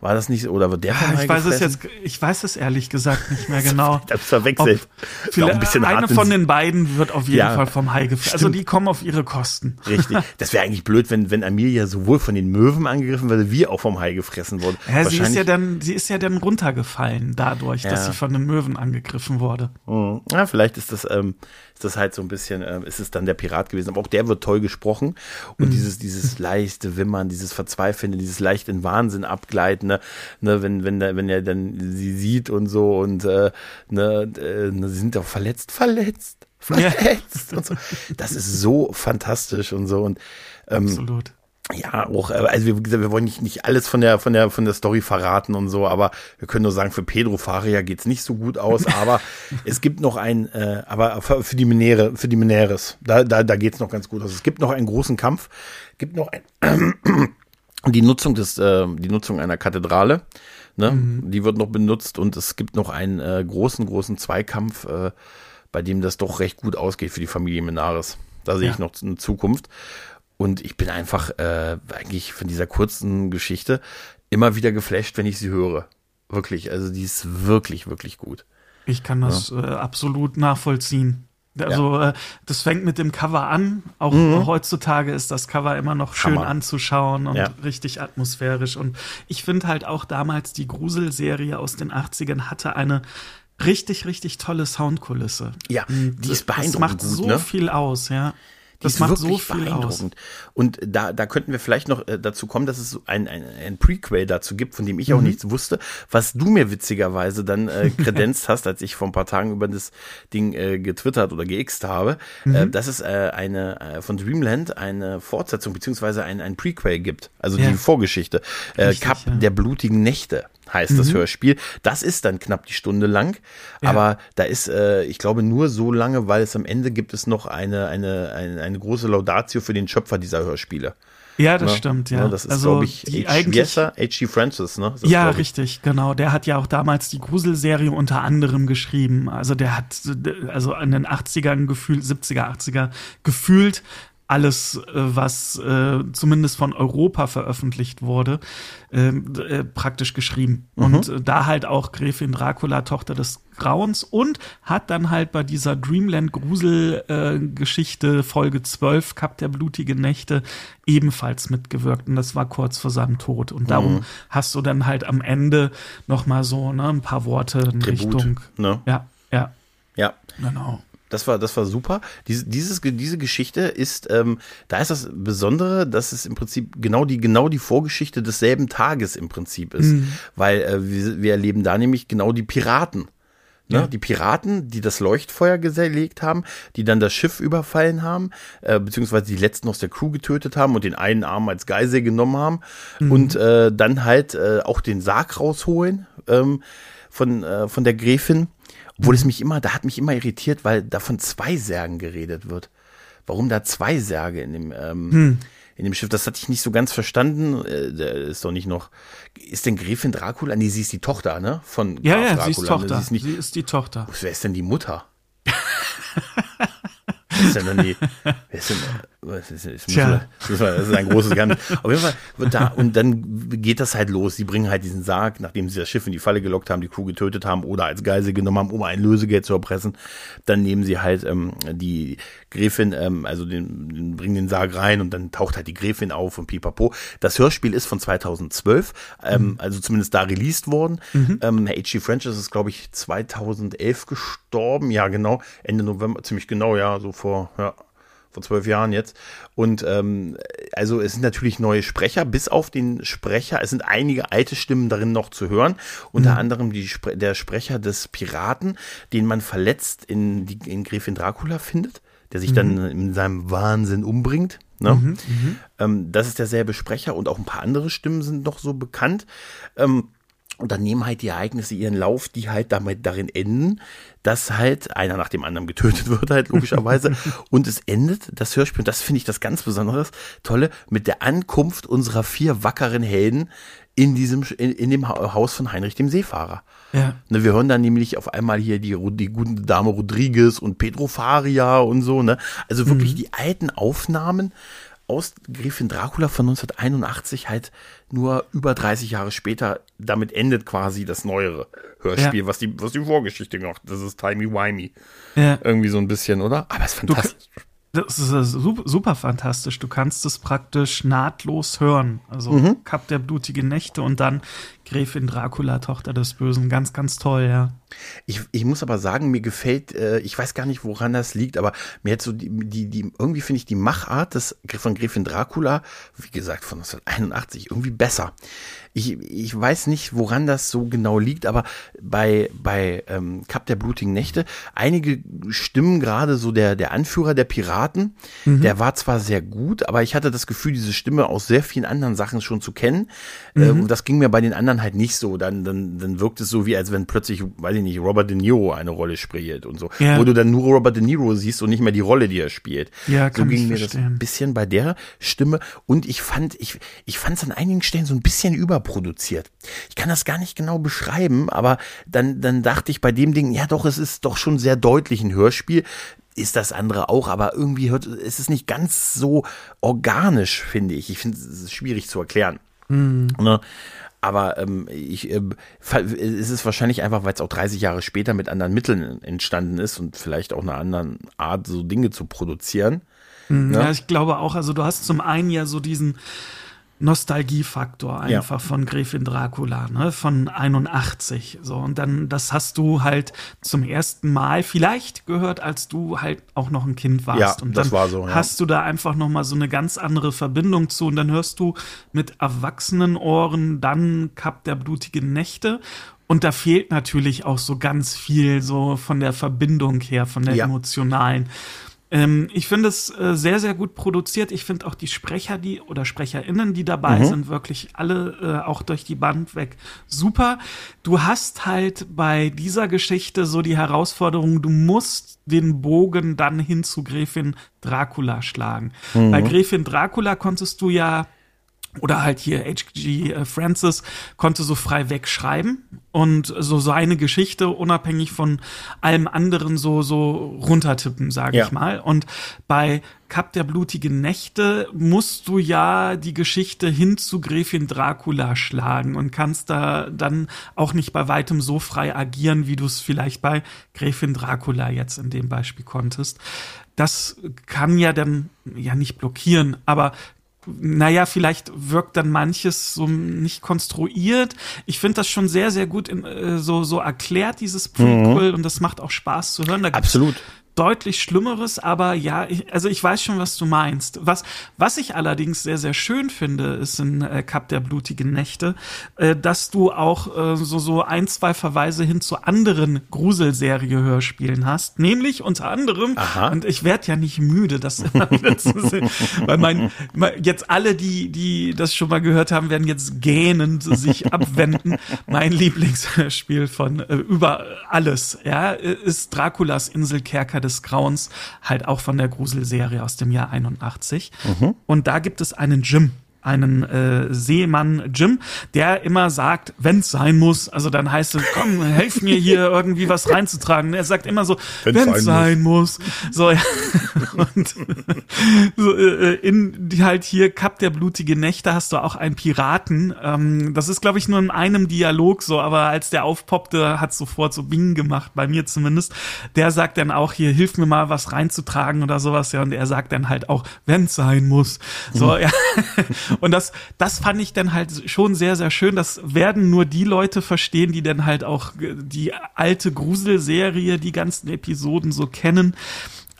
War das nicht so? Oder wird der Hai Ich weiß es gefressen? jetzt, ich weiß es ehrlich gesagt nicht mehr genau. Das verwechselt. Ob- Vielleicht ein bisschen eine von den beiden wird auf jeden Ja, Fall vom Hai gefressen. Also die kommen auf ihre Kosten. Richtig. Das wäre eigentlich blöd, wenn, wenn Amelia sowohl von den Möwen angegriffen würde, wie auch vom Hai gefressen wurde. Ja, sie ist ja dann, sie ist ja dann runtergefallen dadurch, dass Ja. sie von den Möwen angegriffen wurde. Mhm. Ja, vielleicht ist das, ähm, ist das halt so ein bisschen, ähm, ist es dann der Pirat gewesen. Aber auch der wird toll gesprochen. Und dieses, dieses leichte Wimmern, dieses Verzweifelnde, dieses leicht in Wahnsinn abgleiten, ne, ne wenn, wenn, der, wenn er dann sie sieht und so und äh, ne, äh, ne, sie sind auch verletzt, verletzt, verletzt und so. Das ist so fantastisch und so. Und ähm, Absolut. Ja, auch, äh, also wie gesagt, wir wollen nicht, nicht alles von der, von der, von der Story verraten und so, aber wir können nur sagen, für Pedro Faria geht's nicht so gut aus, aber es gibt noch ein, äh, aber für, die Minere, für die Mineres, da, da, da geht's noch ganz gut aus. Es gibt noch einen großen Kampf, gibt noch ein, die Nutzung des, äh, die Nutzung einer Kathedrale, ne, die wird noch benutzt und es gibt noch einen äh, großen, großen Zweikampf, äh, bei dem das doch recht gut ausgeht für die Familie Menares. Da sehe Ja. ich noch eine Zukunft. Und ich bin einfach äh, eigentlich von dieser kurzen Geschichte immer wieder geflasht, wenn ich sie höre. Wirklich, also die ist wirklich, wirklich gut. Ich kann das äh, absolut nachvollziehen. Also äh, das fängt mit dem Cover an. Auch heutzutage ist das Cover immer noch schön Mhm. Hammer. anzuschauen und Ja. richtig atmosphärisch. Und ich finde halt auch damals die Gruselserie aus den 80ern hatte eine richtig, richtig tolle Soundkulisse. Ja, die ist Das beeindruckend macht gut, so ne? viel aus, ja. Die Das ist macht so viel aus. beeindruckend. Und da, da könnten wir vielleicht noch äh, dazu kommen, dass es so ein, ein, ein Prequel dazu gibt, von dem ich Mhm. auch nichts wusste, was du mir witzigerweise dann äh, kredenzt hast, als ich vor ein paar Tagen über das Ding äh, getwittert oder geixt habe, Mhm. äh, dass es äh, eine äh, von Dreamland eine Fortsetzung beziehungsweise ein, ein Prequel gibt, also Ja. die Vorgeschichte. Äh, Richtig, Cup ja. Mhm. der blutigen Nächte heißt das Hörspiel. Das ist dann knapp die Stunde lang, Ja. aber da ist, äh, ich glaube, nur so lange, weil es am Ende gibt es noch eine, eine, eine, eine große Laudatio für den Schöpfer dieser Hörspiele. Ja, das Ne? stimmt, ja. Ne, Das ist, also glaube ich? H.G. Francis, ne? Das, Ja, richtig, genau. Der hat ja auch damals die Gruselserie unter anderem geschrieben. Also der hat, also in den 80ern gefühlt, 70er, 80er gefühlt alles, äh, was äh, zumindest von Europa veröffentlicht wurde, äh, äh, praktisch geschrieben. Mhm. Und äh, da halt auch Gräfin Dracula, Tochter des Grauens und hat dann halt bei dieser Dreamland Grusel äh, Geschichte Folge 12 Cup der blutige Nächte ebenfalls mitgewirkt und das war kurz vor seinem Tod und darum Mhm. hast du dann halt am Ende noch mal so ne, ein paar Worte in Tribut, Richtung ne? ja ja Ja. genau Das war, das war super. Diese, dieses, diese Geschichte ist, ähm, da ist das Besondere, dass es im Prinzip genau die, genau die Vorgeschichte desselben Tages im Prinzip ist. Weil äh, wir, wir erleben da nämlich genau die Piraten. Ne? Ja. Die Piraten, die das Leuchtfeuer gelegt haben, die dann das Schiff überfallen haben, äh, beziehungsweise die letzten aus der Crew getötet haben und den einen Arm als Geisel genommen haben und äh, dann halt äh, auch den Sarg rausholen ähm, von, äh, von der Gräfin. Obwohl es mich immer, da hat mich immer irritiert, weil da von zwei Särgen geredet wird. Warum da zwei Särge in dem, ähm, in dem Schiff? Das hatte ich nicht so ganz verstanden. Äh, der ist doch nicht noch. Ist denn Gräfin Dracula? Nee, sie ist die Tochter, ne? Von ja Graf ja Dracula. sie ist ne? Tochter Sie ist nicht, sie ist die Tochter Wer ist denn die Mutter? Wer ist denn dann die? Wer ist denn, was ist, ist, Tja. das ist das ist ein großes Geheimnis. Auf jeden Fall wird da, und dann geht das halt los. Sie bringen halt diesen Sarg, nachdem sie das Schiff in die Falle gelockt haben, die Crew getötet haben oder als Geisel genommen haben, um ein Lösegeld zu erpressen. Dann nehmen sie halt ähm, die Gräfin, ähm, also den, den, bringen den Sarg rein und dann taucht halt die Gräfin auf und pipapo. Das Hörspiel ist von 2012, ähm, also zumindest da released worden. Ähm, Herr H.G. French ist es, glaube ich, 2011 gestorben. Ja, genau. Ende November, ziemlich genau, ja, so vor, ja, vor zwölf Jahren jetzt. Und ähm, also es sind natürlich neue Sprecher, bis auf den Sprecher. Es sind einige alte Stimmen darin noch zu hören. Unter anderem die, der Sprecher des Piraten, den man verletzt in, die, in Gräfin Dracula findet, der sich dann in seinem Wahnsinn umbringt. Ne? Ähm, das ist derselbe Sprecher und auch ein paar andere Stimmen sind noch so bekannt. Ähm, und dann nehmen halt die Ereignisse ihren Lauf, die halt damit darin enden, dass halt einer nach dem anderen getötet wird, halt logischerweise. und es endet, das Hörspiel, und das finde ich das ganz Besonderes, tolle, mit der Ankunft unserer vier wackeren Helden in diesem, in, in dem Ha- Haus von Heinrich dem Seefahrer. ja Ne, wir hören dann nämlich auf einmal hier die, die gute Dame Rodriguez und Pedro Faria und so, ne? Also wirklich die alten Aufnahmen aus Gräfin Dracula von 1981 halt nur über 30 Jahre später. Damit endet quasi das neuere Hörspiel, Ja. was die, was die Vorgeschichte macht. Das ist timey-wimey. ja Irgendwie so ein bisschen, oder? Aber es ist fantastisch. Das ist super, super fantastisch. Du kannst es praktisch nahtlos hören. Also Mhm. Cup der blutige Nächte und dann Gräfin Dracula, Tochter des Bösen. Ganz, ganz toll, ja. Ich, ich muss aber sagen, mir gefällt, äh, ich weiß gar nicht, woran das liegt, aber mir hat so die, die, die irgendwie finde ich die Machart des, von Gräfin Dracula, wie gesagt, von 1981, irgendwie besser. Ich, ich weiß nicht, woran das so genau liegt, aber bei, bei ähm, Cup der blutigen Nächte, einige Stimmen, gerade so der, der Anführer der Piraten, der war zwar sehr gut, aber ich hatte das Gefühl, diese Stimme aus sehr vielen anderen Sachen schon zu kennen. Äh, und das ging mir bei den anderen halt nicht so. Dann, dann, dann wirkt es so, wie als wenn plötzlich, weiß ich nicht, Robert De Niro eine Rolle spielt und so. Ja. Wo du dann nur Robert De Niro siehst und nicht mehr die Rolle, die er spielt. Ja, so ging mir das verstehen. ein bisschen bei der Stimme. Und ich fand, ich, ich fand es an einigen Stellen so ein bisschen überproduziert. Ich kann das gar nicht genau beschreiben, aber dann, dann dachte ich bei dem Ding, ja doch, es ist doch schon sehr deutlich ein Hörspiel. Ist das andere auch, aber irgendwie hört, ist es nicht ganz so organisch, finde ich. Ich finde es schwierig zu erklären. Ne? Aber ähm, ich, fa- es ist wahrscheinlich einfach, weil es auch 30 Jahre später mit anderen Mitteln entstanden ist und vielleicht auch einer anderen Art, so Dinge zu produzieren. Ja, ich glaube auch, also du hast zum einen ja so diesen Nostalgiefaktor einfach von Gräfin Dracula, ne, von 81, so. Und dann, das hast du halt zum ersten Mal vielleicht gehört, als du halt auch noch ein Kind warst. Ja, und das dann war so, ja. hast du da einfach nochmal so eine ganz andere Verbindung zu. Und dann hörst du mit erwachsenen Ohren dann Cup der blutigen Nächte. Und da fehlt natürlich auch so ganz viel so von der Verbindung her, von der Ja. emotionalen. Ähm, ich finde es äh, sehr, sehr gut produziert. Ich finde auch die Sprecher, die oder SprecherInnen, die dabei sind, wirklich alle äh, auch durch die Band weg super. Du hast halt bei dieser Geschichte so die Herausforderung, du musst den Bogen dann hin zu Gräfin Dracula schlagen. Bei Gräfin Dracula konntest du ja oder halt hier H.G. äh, Francis konnte so frei wegschreiben und so seine Geschichte unabhängig von allem anderen so so runtertippen, sage Ja. ich mal. Und bei Kap der blutigen Nächte musst du ja die Geschichte hin zu Gräfin Dracula schlagen und kannst da dann auch nicht bei weitem so frei agieren, wie du es vielleicht bei Gräfin Dracula jetzt in dem Beispiel konntest. Das kann ja dann ja nicht blockieren, aber naja, vielleicht wirkt dann manches so nicht konstruiert. Ich finde das schon sehr, sehr gut in, äh, so, so erklärt, dieses Prequel, und das macht auch Spaß zu hören. Da Absolut. Deutlich Schlimmeres, aber ja, ich, also ich weiß schon, was du meinst. Was, was ich allerdings sehr, sehr schön finde, ist in äh, Cup der blutigen Nächte, äh, dass du auch äh, so, so ein, zwei Verweise hin zu anderen Gruselserie-Hörspielen hast, nämlich unter anderem, Aha. und ich werde ja nicht müde, das immer wieder zu sehen, weil mein, mein, jetzt alle, die, die das schon mal gehört haben, werden jetzt gähnend sich abwenden. Mein Lieblingsspiel von äh, über alles, ja, ist Draculas Inselkerker des Grauens, halt auch von der Gruselserie aus dem Jahr 81. Und da gibt es einen Jim einen äh, Seemann Jim, der immer sagt, wenn's sein muss, also dann heißt es, komm, helf mir hier irgendwie was reinzutragen. Er sagt immer so, Wenn's wenn's, sein sein muss. So, ja. Und so, äh, in die halt hier Kap der blutige Nächte hast du auch einen Piraten. Ähm, das ist, glaube ich, nur in einem Dialog so, aber als der aufpoppte, hat sofort so Bing gemacht, bei mir zumindest. Der sagt dann auch hier, hilf mir mal was reinzutragen oder sowas, ja, und er sagt dann halt auch, wenn's sein muss. So, ja. Und das, das fand ich dann halt schon sehr, sehr schön. Das werden nur die Leute verstehen, die dann halt auch äh, die alte Gruselserie, die ganzen Episoden so kennen.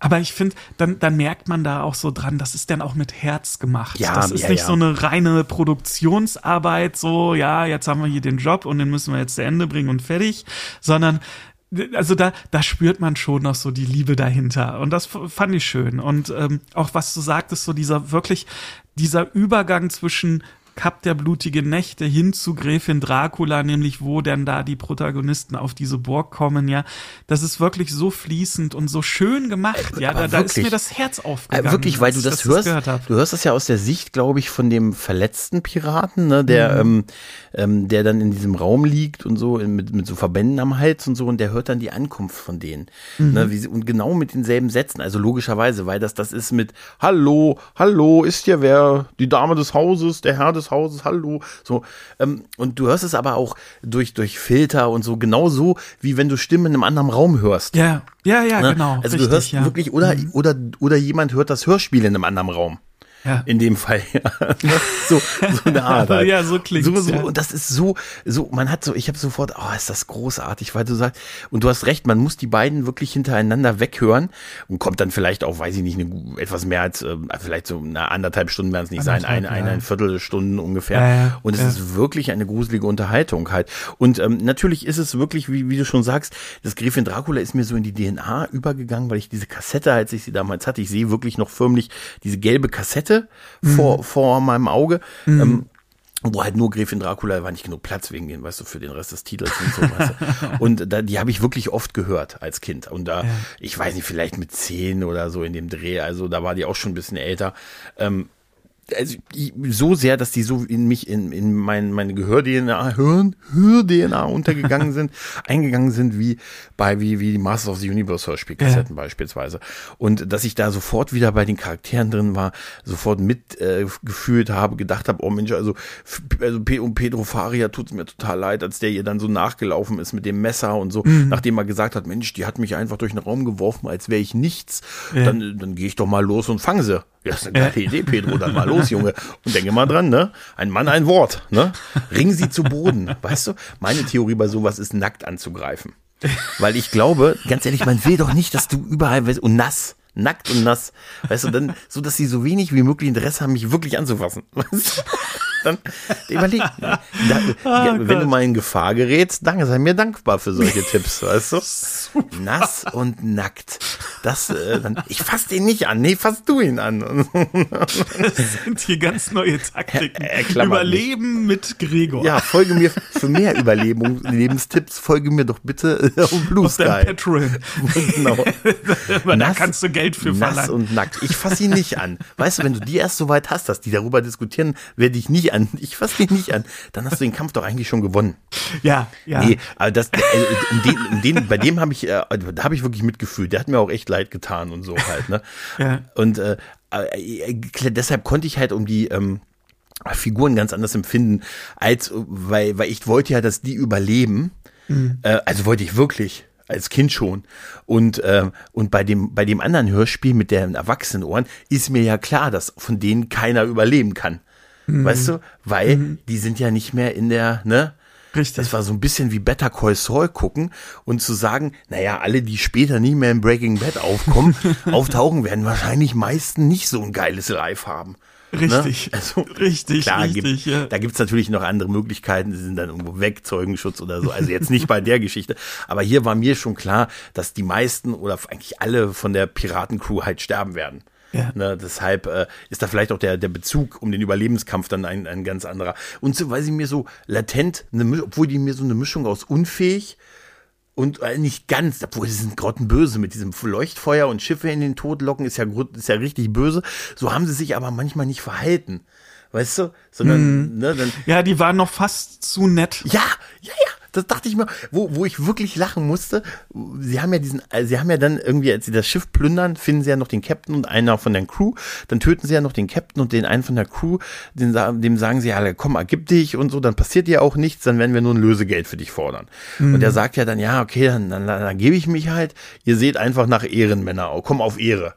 Aber ich finde, dann, dann merkt man da auch so dran, das ist dann auch mit Herz gemacht. Ja, das ist ja, nicht ja. so eine reine Produktionsarbeit, so, ja, jetzt haben wir hier den Job und den müssen wir jetzt zu Ende bringen und fertig, sondern also da, da spürt man schon noch so die Liebe dahinter. Und das fand ich schön. Und ähm, auch was du sagtest, so dieser wirklich, dieser Übergang zwischen Kap der blutige Nächte hin zu Gräfin Dracula, nämlich wo denn da die Protagonisten auf diese Burg kommen, ja, das ist wirklich so fließend und so schön gemacht, ja, da, da ist mir das Herz Äh, aufgegangen. wirklich, weil du ich das hörst, du hörst das ja aus der Sicht, glaube ich, von dem verletzten Piraten, ne, der, Mhm. ähm, ähm, der dann in diesem Raum liegt und so, mit, mit so Verbänden am Hals und so, und der hört dann die Ankunft von denen. Mhm. Ne, wie und genau mit denselben Sätzen, also logischerweise, weil das, das ist mit Hallo, hallo, ist hier wer? Die Dame des Hauses, der Herr des Hauses, hallo. So, ähm, und du hörst es aber auch durch, durch Filter und so, genauso wie wenn du Stimmen in einem anderen Raum hörst. Ja, ja, ja, Ne? genau. Also richtig, du hörst ja. Mhm. wirklich, oder, oder, oder jemand hört das Hörspiel in einem anderen Raum. Ja. In dem Fall, ja. So, so eine Art. Halt. Ja, so klingt's, So, so, ja. Und das ist so, so, man hat so, ich habe sofort, oh, ist das großartig, weil du sagst, und du hast recht, man muss die beiden wirklich hintereinander weghören und kommt dann vielleicht auch, weiß ich nicht, eine, etwas mehr als, äh, vielleicht so eine anderthalb Stunden werden es nicht sein, eine, eine, eine Viertelstunde ungefähr. Ja, und es ist wirklich eine gruselige Unterhaltung halt. Und ähm, natürlich ist es wirklich, wie, wie du schon sagst, das Gräfin Dracula ist mir so in die DNA übergegangen, weil ich diese Kassette, als ich sie damals hatte, ich sehe wirklich noch förmlich diese gelbe Kassette vor, vor meinem Auge. Ähm, wo halt nur Gräfin Dracula war nicht genug Platz wegen den, weißt du, für den Rest des Titels und so, weißt du. Und da, die habe ich wirklich oft gehört als Kind. Und da, ich weiß nicht, vielleicht mit zehn oder so in dem Dreh, also da war die auch schon ein bisschen älter. Ähm, also so sehr, dass die so in mich, in, in mein, meine Gehör-DNA, Hör-DNA untergegangen sind, eingegangen sind, wie bei, wie, wie die Masters of the Universe Hörspielkassetten beispielsweise. Und dass ich da sofort wieder bei den Charakteren drin war, sofort mit äh, habe, gedacht habe, oh Mensch, also, also Pe- um Pedro Faria tut es mir total leid, als der ihr dann so nachgelaufen ist mit dem Messer und so, nachdem er gesagt hat, Mensch, die hat mich einfach durch den Raum geworfen, als wäre ich nichts. Dann, dann gehe ich doch mal los und fange sie. Ja, ist eine geile Idee, Pedro, dann mal los, Junge. Und denke mal dran, ne? Ein Mann, ein Wort, ne? Ring sie zu Boden. Weißt du? Meine Theorie bei sowas ist, nackt anzugreifen. Weil ich glaube, ganz ehrlich, man will doch nicht, dass du überall, und nass, nackt und nass, weißt du, dann, so dass sie so wenig wie möglich Interesse haben, mich wirklich anzufassen. Weißt du? Dann überleg, da, ja, wenn du mal in Gefahr gerätst, danke, sei mir dankbar für solche Tipps, weißt du? Nass und nackt. das, äh, dann, ich fass den nicht an, nee, fass du ihn an. Das sind hier ganz neue Taktiken. Er- er Überleben mit Gregor. Ja, folge mir für mehr Überlebung, Lebenstipps, folge mir doch bitte äh, auf Blue Auf Sky. Patreon. Genau. Aber da Nass- kannst du Geld für Nass verlangen. und nackt. Ich fass ihn nicht an. Weißt du, wenn du die erst so weit hast, dass die darüber diskutieren, werde ich nicht an. Ich fass dich nicht an. Dann hast du den Kampf doch eigentlich schon gewonnen. Ja, ja. Nee, aber das, äh, um den, um den, bei dem habe ich, äh, da habe ich wirklich mitgefühlt. Der hat mir auch echt leid getan und so halt. Ne? Ja. Und äh, äh, deshalb konnte ich halt um die ähm, Figuren ganz anders empfinden, als weil, weil ich wollte ja, dass die überleben. Äh, also wollte ich wirklich als Kind schon. Und, äh, und bei dem, bei dem anderen Hörspiel mit den Erwachsenenohren ist mir ja klar, dass von denen keiner überleben kann. Weißt du? Weil die sind ja nicht mehr in der, ne? Richtig. Das war so ein bisschen wie Better Call Saul gucken und zu sagen, naja, alle, die später nie mehr in Breaking Bad aufkommen, auftauchen, werden wahrscheinlich meisten nicht so ein geiles Live haben. Richtig. Ne? Also, richtig, Klar, richtig. gibt, ja. da gibt's natürlich noch andere Möglichkeiten, die sind dann irgendwo weg, Zeugenschutz oder so. Also jetzt nicht bei der Geschichte. Aber hier war mir schon klar, dass die meisten oder eigentlich alle von der Piratencrew halt sterben werden. Ja. Ne, deshalb äh, ist da vielleicht auch der, der Bezug um den Überlebenskampf dann ein, ein ganz anderer. Und so, weil sie mir so latent, eine, obwohl die mir so eine Mischung aus unfähig und äh, nicht ganz, obwohl sie sind grottenböse mit diesem Leuchtfeuer und Schiffe in den Tod locken, ist ja, ist ja richtig böse. So haben sie sich aber manchmal nicht verhalten. Weißt du? Sondern, ne, dann, ja, die waren noch fast zu nett. ja, ja, ja. Das dachte ich mir, wo, wo ich wirklich lachen musste. Sie haben ja diesen, äh, sie haben ja dann irgendwie, als sie das Schiff plündern, finden sie ja noch den Captain und einer von der Crew. Dann töten sie ja noch den Captain und den einen von der Crew. Den, dem sagen sie ja, komm, ergib dich und so, dann passiert dir auch nichts, dann werden wir nur ein Lösegeld für dich fordern. Und der sagt ja dann, ja, okay, dann, dann, dann, dann gebe ich mich halt. Ihr seht einfach nach Ehrenmänner, komm auf Ehre.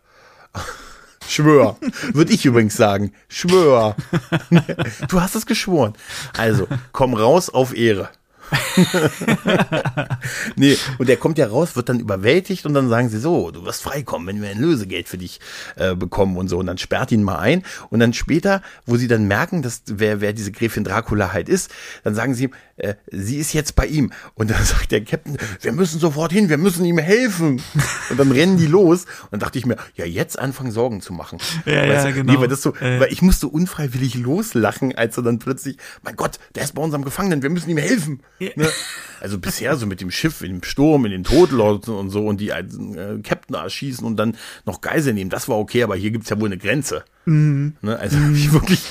Schwör. Würde ich übrigens sagen. Schwör. Du hast es geschworen. Also, komm raus auf Ehre. nee, und der kommt ja raus, wird dann überwältigt und dann sagen sie so, du wirst freikommen, wenn wir ein Lösegeld für dich äh, bekommen und so. Und dann sperrt ihn mal ein. Und dann später, wo sie dann merken, dass wer, wer diese Gräfin Dracula halt ist, dann sagen sie, äh, sie ist jetzt bei ihm. Und dann sagt der Captain, wir müssen sofort hin, wir müssen ihm helfen. Und dann rennen die los. Und dann dachte ich mir, ja, jetzt anfangen Sorgen zu machen. Ja, ja, du? genau. Nee, weil, das so, Äh. weil ich musste unfreiwillig loslachen, als er dann plötzlich, mein Gott, der ist bei unserem Gefangenen, wir müssen ihm helfen. Ne? Also bisher so mit dem Schiff in dem Sturm, in den Todlauten und so und die äh, Captain erschießen und dann noch Geisel nehmen, das war okay, aber hier gibt's ja wohl eine Grenze. Mhm. Ne? Also hab ich wirklich,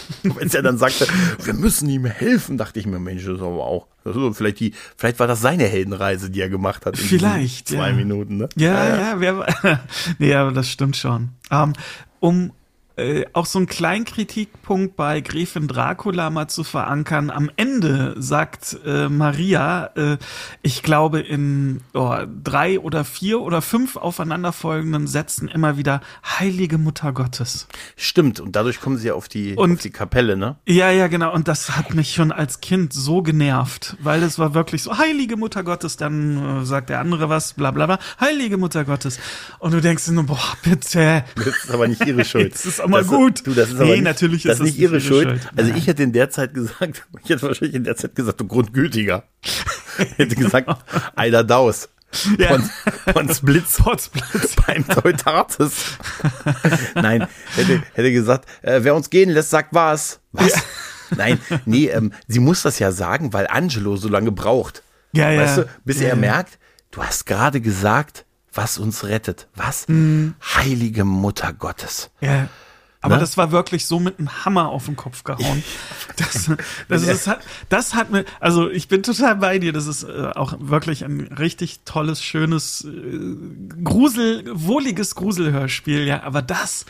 als er dann sagte, wir müssen ihm helfen, dachte ich mir, Mensch, das ist aber auch, das ist vielleicht die, vielleicht war das seine Heldenreise, die er gemacht hat. Vielleicht, Zwei ja. Minuten, ne? Ja, ja, wer, nee, aber das stimmt schon. Ähm, um äh, auch so einen kleinen Kritikpunkt bei Gräfin Dracula mal zu verankern. Am Ende sagt äh, Maria, äh, ich glaube in oh, drei oder vier oder fünf aufeinanderfolgenden Sätzen immer wieder Heilige Mutter Gottes. Stimmt, und dadurch kommen sie ja auf die, Und- auf die Kapelle, ne? Ja, ja, genau. Und das hat mich schon als Kind so genervt, weil es war wirklich so, Heilige Mutter Gottes, dann äh, sagt der andere was, bla bla bla, Heilige Mutter Gottes. Und du denkst dir nur, boah, bitte. Das ist aber nicht ihre Schuld. Das ist aber das, gut. Du, das ist Nee, aber nicht, natürlich das ist ist nicht ihre Schuld. Also Nein. ich hätte in der Zeit gesagt, ich hätte wahrscheinlich in der Zeit gesagt, du Grundgültiger. Ich hätte gesagt, Eider Daus. Ja. Von, von Splitz Potzblitz. beim Teutates. Nein, hätte, hätte gesagt, äh, wer uns gehen lässt, sagt was. Was? Nein, nee, ähm, sie muss das ja sagen, weil Angelo so lange braucht. Ja, ja. Weißt du, bis Ja, er ja. merkt, du hast gerade gesagt, was uns rettet. Was? Mhm. Heilige Mutter Gottes. Ja. Aber Ne? das war wirklich so mit einem Hammer auf den Kopf gehauen. Das, das, ist, hat, das hat mir, also ich bin total bei dir. Das ist äh, auch wirklich ein richtig tolles, schönes, äh, Grusel, wohliges Gruselhörspiel. Ja, aber das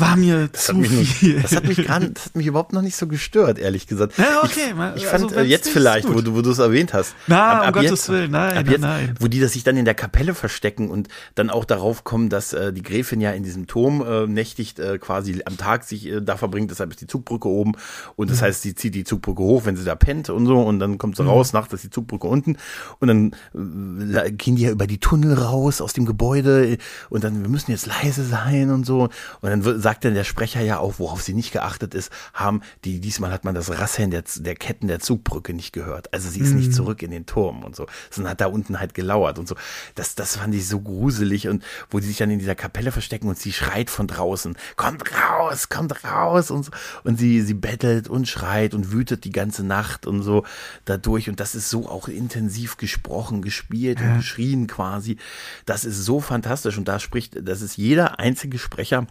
war mir Das zu hat, mich nicht, viel. das hat mich gerade, das hat mich überhaupt noch nicht so gestört, ehrlich gesagt. Ja, okay, Ich, ich also fand äh, jetzt nicht, vielleicht, wo du, wo du es erwähnt hast. Na, um Gottes Willen, nein, ab jetzt, nein. Wo die das sich dann in der Kapelle verstecken und dann auch darauf kommen, dass äh, die Gräfin ja in diesem Turm äh, nächtigt, äh, quasi am Tag sich äh, da verbringt, deshalb ist die Zugbrücke oben und das heißt, sie zieht die Zugbrücke hoch, wenn sie da pennt und so und dann kommt sie raus, nachts ist die Zugbrücke unten und dann äh, gehen die ja über die Tunnel raus aus dem Gebäude und dann, wir müssen jetzt leise sein und so und dann wird- sagt dann der Sprecher ja auch, worauf sie nicht geachtet ist, haben die, diesmal hat man das Rasseln der, der Ketten der Zugbrücke nicht gehört. Also sie ist nicht zurück in den Turm und so, sondern hat da unten halt gelauert und so. Das, das fand ich so gruselig und wo die sich dann in dieser Kapelle verstecken und sie schreit von draußen, kommt raus, kommt raus und so. Und sie, sie bettelt und schreit und wütet die ganze Nacht und so dadurch. Und das ist so auch intensiv gesprochen, gespielt und geschrien quasi. Das ist so fantastisch und da spricht, das ist jeder einzige Sprecher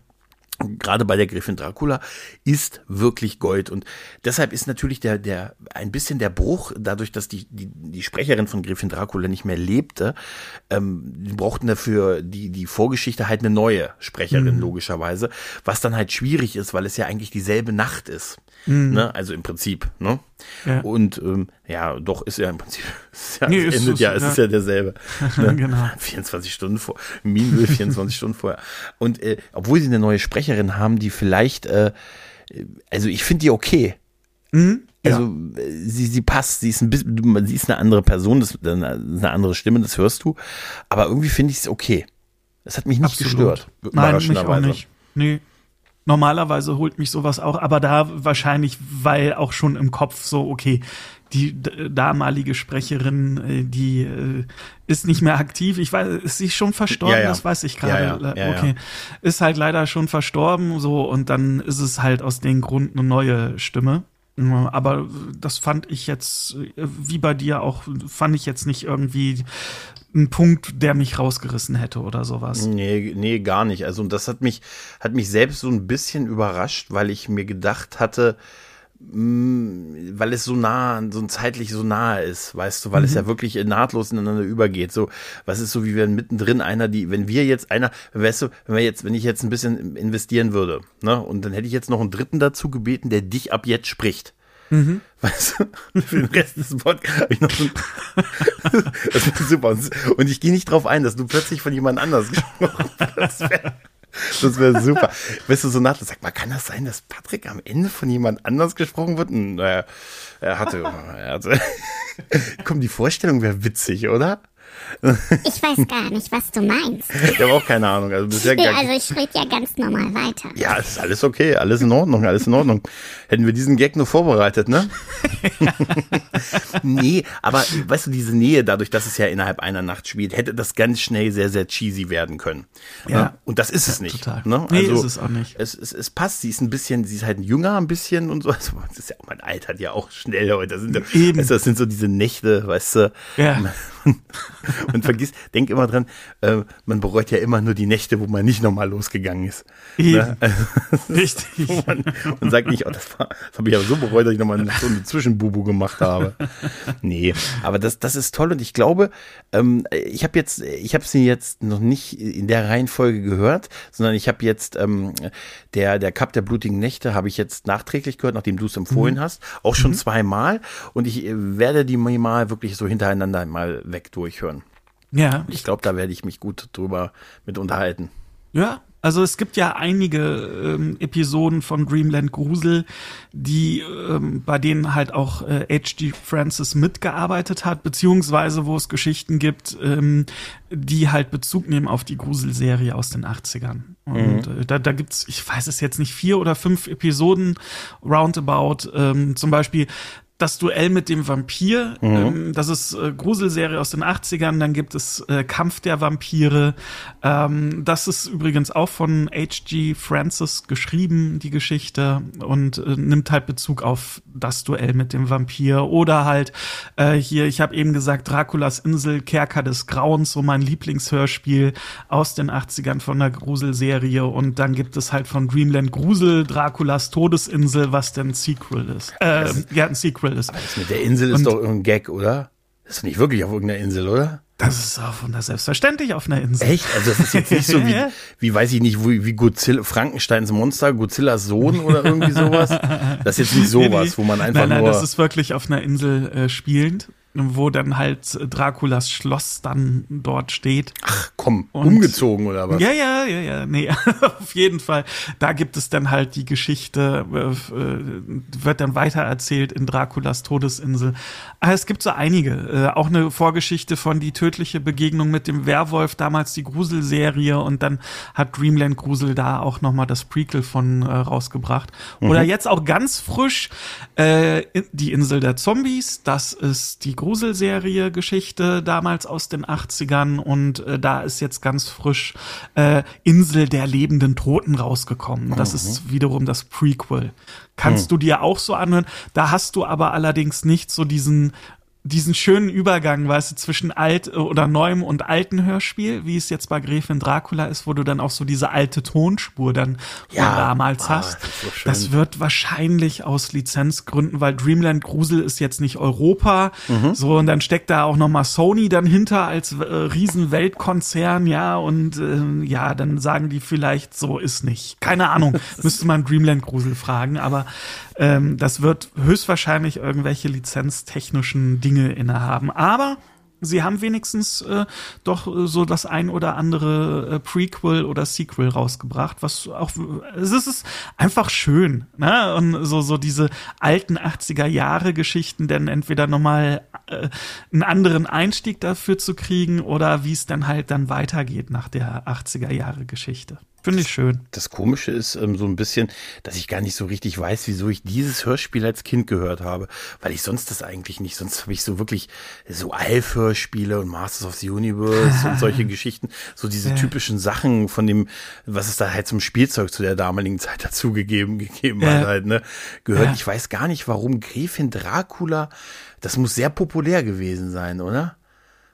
gerade bei der Gräfin Dracula ist wirklich Gold und deshalb ist natürlich der der ein bisschen der Bruch dadurch, dass die die, die Sprecherin von Gräfin Dracula nicht mehr lebte, ähm, die brauchten dafür die die Vorgeschichte halt eine neue Sprecherin mhm. logischerweise, was dann halt schwierig ist, weil es ja eigentlich dieselbe Nacht ist, mhm. ne? Also im Prinzip, ne? Ja. Und ähm, ja, doch ist ja im Prinzip, es ja, nee, es endet ja, es ja. ist ja derselbe. Ne? genau. 24 Stunden vor, Minel 24 Stunden vorher. Und äh, obwohl sie eine neue Sprecherin haben, die vielleicht, äh, also ich finde die okay. Mhm. Also ja. Äh, sie, sie passt, sie ist ein bisschen, sie ist eine andere Person, das ist eine andere Stimme, das hörst du. Aber irgendwie finde ich es okay. Es hat mich nicht Absolut. gestört. Nein, mich auch nicht. Nee. Normalerweise holt mich sowas auch, aber da wahrscheinlich, weil auch schon im Kopf so, okay, die damalige Sprecherin, äh, die äh, ist nicht mehr aktiv. Ich weiß, ist sie schon verstorben? Ja, ja. Das weiß ich gerade. Ja, okay. Ist halt leider schon verstorben, so, und dann ist es halt aus dem Grund eine neue Stimme. Aber das fand ich jetzt, äh, wie bei dir auch, fand ich jetzt nicht irgendwie ein Punkt, der mich rausgerissen hätte oder sowas. Nee, nee, gar nicht. Also und das hat mich, hat mich selbst so ein bisschen überrascht, weil ich mir gedacht hatte, mh, mm, weil es so nah, so zeitlich so nahe ist, weißt du, weil mhm. es ja wirklich nahtlos ineinander übergeht. So, was ist so, wie wenn mittendrin einer, die, wenn wir jetzt einer, weißt du, wenn wir jetzt, wenn ich jetzt ein bisschen investieren würde, ne, und dann hätte ich jetzt noch einen Dritten dazu gebeten, der dich ab jetzt spricht. Mhm. Weißt du, für den Rest des Podcasts habe ich noch so Das wäre super. Und ich gehe nicht drauf ein, dass du plötzlich von jemand anders gesprochen hast. Das wäre wäre super. Weißt du, so nach, sag mal, kann das sein, dass Patrick am Ende von jemand anders gesprochen wird? Und, äh, er hatte, er hatte. Komm, die Vorstellung wäre witzig, oder? Ich weiß gar nicht, was du meinst. Ich habe auch keine Ahnung. Also, bisher nee, also ich rede ja ganz normal weiter. Ja, es ist alles okay, alles in Ordnung, alles in Ordnung. Hätten wir diesen Gag nur vorbereitet, ne? nee, aber weißt du, diese Nähe, dadurch, dass es ja innerhalb einer Nacht spielt, hätte das ganz schnell sehr, sehr cheesy werden können. Ja. Ne? Und das ist es nicht. Total. Ne? Also, nee, ist es auch nicht. Es, es, es passt, sie ist ein bisschen, sie ist halt jünger ein bisschen und so. Also, das ist ja, man altert ja auch schnell heute. Das sind, Eben. Weißt du, das sind so diese Nächte, weißt du. Ja. Man vergisst, denk immer dran, äh, man bereut ja immer nur die Nächte, wo man nicht nochmal losgegangen ist. Ne? Also, Richtig. man, man, sagt nicht, oh, das, das habe ich aber so bereut, dass ich nochmal so eine Zwischenbubu gemacht habe. Nee, aber das, das ist toll und ich glaube, ähm, ich habe jetzt, ich habe sie jetzt noch nicht in der Reihenfolge gehört, sondern ich habe jetzt ähm, der, der Cup der blutigen Nächte habe ich jetzt nachträglich gehört, nachdem du es empfohlen mhm. hast, auch schon mhm. zweimal und ich äh, werde die mal wirklich so hintereinander mal weg durchhören. Ja. Ich glaube, da werde ich mich gut drüber mit unterhalten. Ja, also es gibt ja einige ähm, Episoden von Dreamland Grusel, die ähm, bei denen halt auch H.G. Äh, Francis mitgearbeitet hat, beziehungsweise wo es Geschichten gibt, ähm, die halt Bezug nehmen auf die Gruselserie aus den 80ern. Und mhm. äh, da, da gibt's, ich weiß es jetzt nicht, vier oder fünf Episoden roundabout. Ähm, zum Beispiel das Duell mit dem Vampir. Mhm. Ähm, das ist äh, Gruselserie aus den 80ern. Dann gibt es äh, Kampf der Vampire. Ähm, das ist übrigens auch von H.G. Francis geschrieben, die Geschichte, und äh, nimmt halt Bezug auf das Duell mit dem Vampir. Oder halt äh, hier, ich habe eben gesagt, Draculas Insel, Kerker des Grauens, so mein Lieblingshörspiel aus den 80ern von der Gruselserie. Und dann gibt es halt von Dreamland Grusel, Draculas Todesinsel, was denn ein Sequel ist. Äh, ja, ein Sequel Sequel ist. das mit der Insel ist doch irgendein Gag, oder? Das ist nicht wirklich auf irgendeiner Insel, oder? Das ist auch von der selbstverständlich auf einer Insel. Echt? Also das ist jetzt nicht so wie, wie weiß ich nicht, wie, wie Godzilla, Frankensteins Monster, Godzillas Sohn oder irgendwie sowas. Das ist jetzt nicht sowas, wo man einfach nein, nein, nur. Das ist wirklich auf einer Insel äh, spielend. Wo dann halt Draculas Schloss dann dort steht. Ach komm, Und- umgezogen oder was? Ja, ja, ja, ja, nee, auf jeden Fall. Da gibt es dann halt die Geschichte, äh, wird dann weitererzählt in Draculas Todesinsel. Aber es gibt so einige. Äh, auch eine Vorgeschichte von die tödliche Begegnung mit dem Werwolf, damals die Gruselserie und dann hat Dreamland Grusel da auch nochmal das Prequel von äh, rausgebracht. Oder jetzt auch ganz frisch die Insel der Zombies. Das ist die Gruselserie Geschichte damals aus den 80ern und äh, da ist jetzt ganz frisch äh, Insel der lebenden Toten rausgekommen. Das ist wiederum das Prequel. Kannst du dir auch so anhören. Da hast du aber allerdings nicht so diesen diesen schönen Übergang, weißt du, zwischen alt äh, oder neuem und alten Hörspiel, wie es jetzt bei Gräfin Dracula ist, wo du dann auch so diese alte Tonspur dann von Ja, damals ah, hast. das so. Das wird wahrscheinlich aus Lizenzgründen, weil Dreamland Grusel ist jetzt nicht Europa, Mhm. so und dann steckt da auch noch mal Sony dann hinter als äh, riesen Weltkonzern, ja und äh, ja, dann sagen die vielleicht so ist nicht. Keine Ahnung, müsste man Dreamland Grusel fragen, aber ähm, das wird höchstwahrscheinlich irgendwelche lizenztechnischen Dinge innehaben, aber Sie haben wenigstens äh, doch äh, so das ein oder andere äh, Prequel oder Sequel rausgebracht, was auch es ist einfach schön, ne? Und so so diese alten 80er Jahre Geschichten, denn entweder nochmal äh, einen anderen Einstieg dafür zu kriegen oder wie es dann halt dann weitergeht nach der 80er Jahre Geschichte. Finde ich schön. Das Komische ist ähm, so ein bisschen, dass ich gar nicht so richtig weiß, wieso ich dieses Hörspiel als Kind gehört habe, weil ich sonst das eigentlich nicht. Sonst habe ich so wirklich so Alf-Hörspiele und Masters of the Universe und solche Geschichten, so diese typischen Sachen von dem, was es da halt zum Spielzeug zu der damaligen Zeit dazugegeben gegeben Ja. hat halt, ne, gehört. Ja. Ich weiß gar nicht, warum Gräfin Dracula, das muss sehr populär gewesen sein, oder?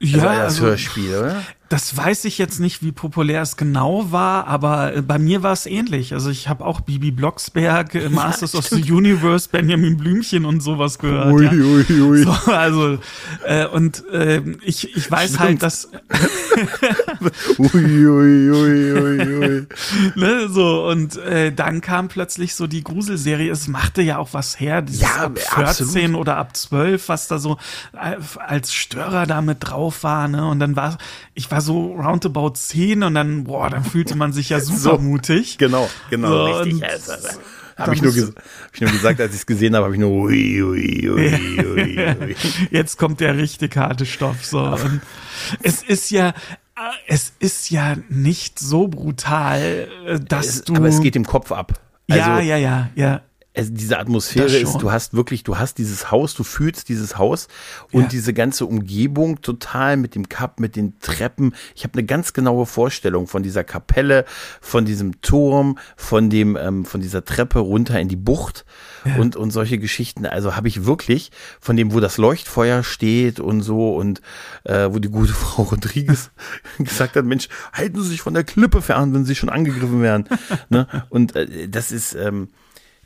Also Ja, das also- Hörspiel, oder? Das weiß ich jetzt nicht, wie populär es genau war, aber äh, bei mir war es ähnlich. Also ich habe auch Bibi Blocksberg, äh, Masters of the Universe, Benjamin Blümchen und sowas gehört. ja. ui, ui. So, also äh, und äh, ich, ich weiß Stimmt. halt, dass Ui, ui, ui, ui, ui. ne, so und äh, dann kam plötzlich so die Gruselserie. Es machte ja auch was her, dieses Ja, ab 14 absolut. oder ab 12, was da so äh, als Störer da mit drauf war, ne? Und dann war ich war so roundabout 10 und dann boah, dann fühlte man sich ja super So. mutig. Genau, genau, So, richtig. Also, habe ich, nur hab ich nur gesagt, als ich es gesehen habe, habe ich nur ui, ui, ui, ui, ui. Jetzt kommt der richtig harte Stoff. So. Und es ist ja, äh, es ist ja nicht so brutal, äh, dass Es, du. aber es geht im Kopf ab. Also, ja, ja, ja, ja. Es, diese Atmosphäre ist, du hast wirklich, du hast dieses Haus, du fühlst dieses Haus und Ja. diese ganze Umgebung total mit dem Kap, mit den Treppen. Ich habe eine ganz genaue Vorstellung von dieser Kapelle, von diesem Turm, von dem, ähm, von dieser Treppe runter in die Bucht und und solche Geschichten. Also habe ich wirklich von dem, wo das Leuchtfeuer steht und so und äh, wo die gute Frau Rodriguez gesagt hat, Mensch, halten Sie sich von der Klippe fern, wenn Sie schon angegriffen werden. ne? Und äh, das ist ähm,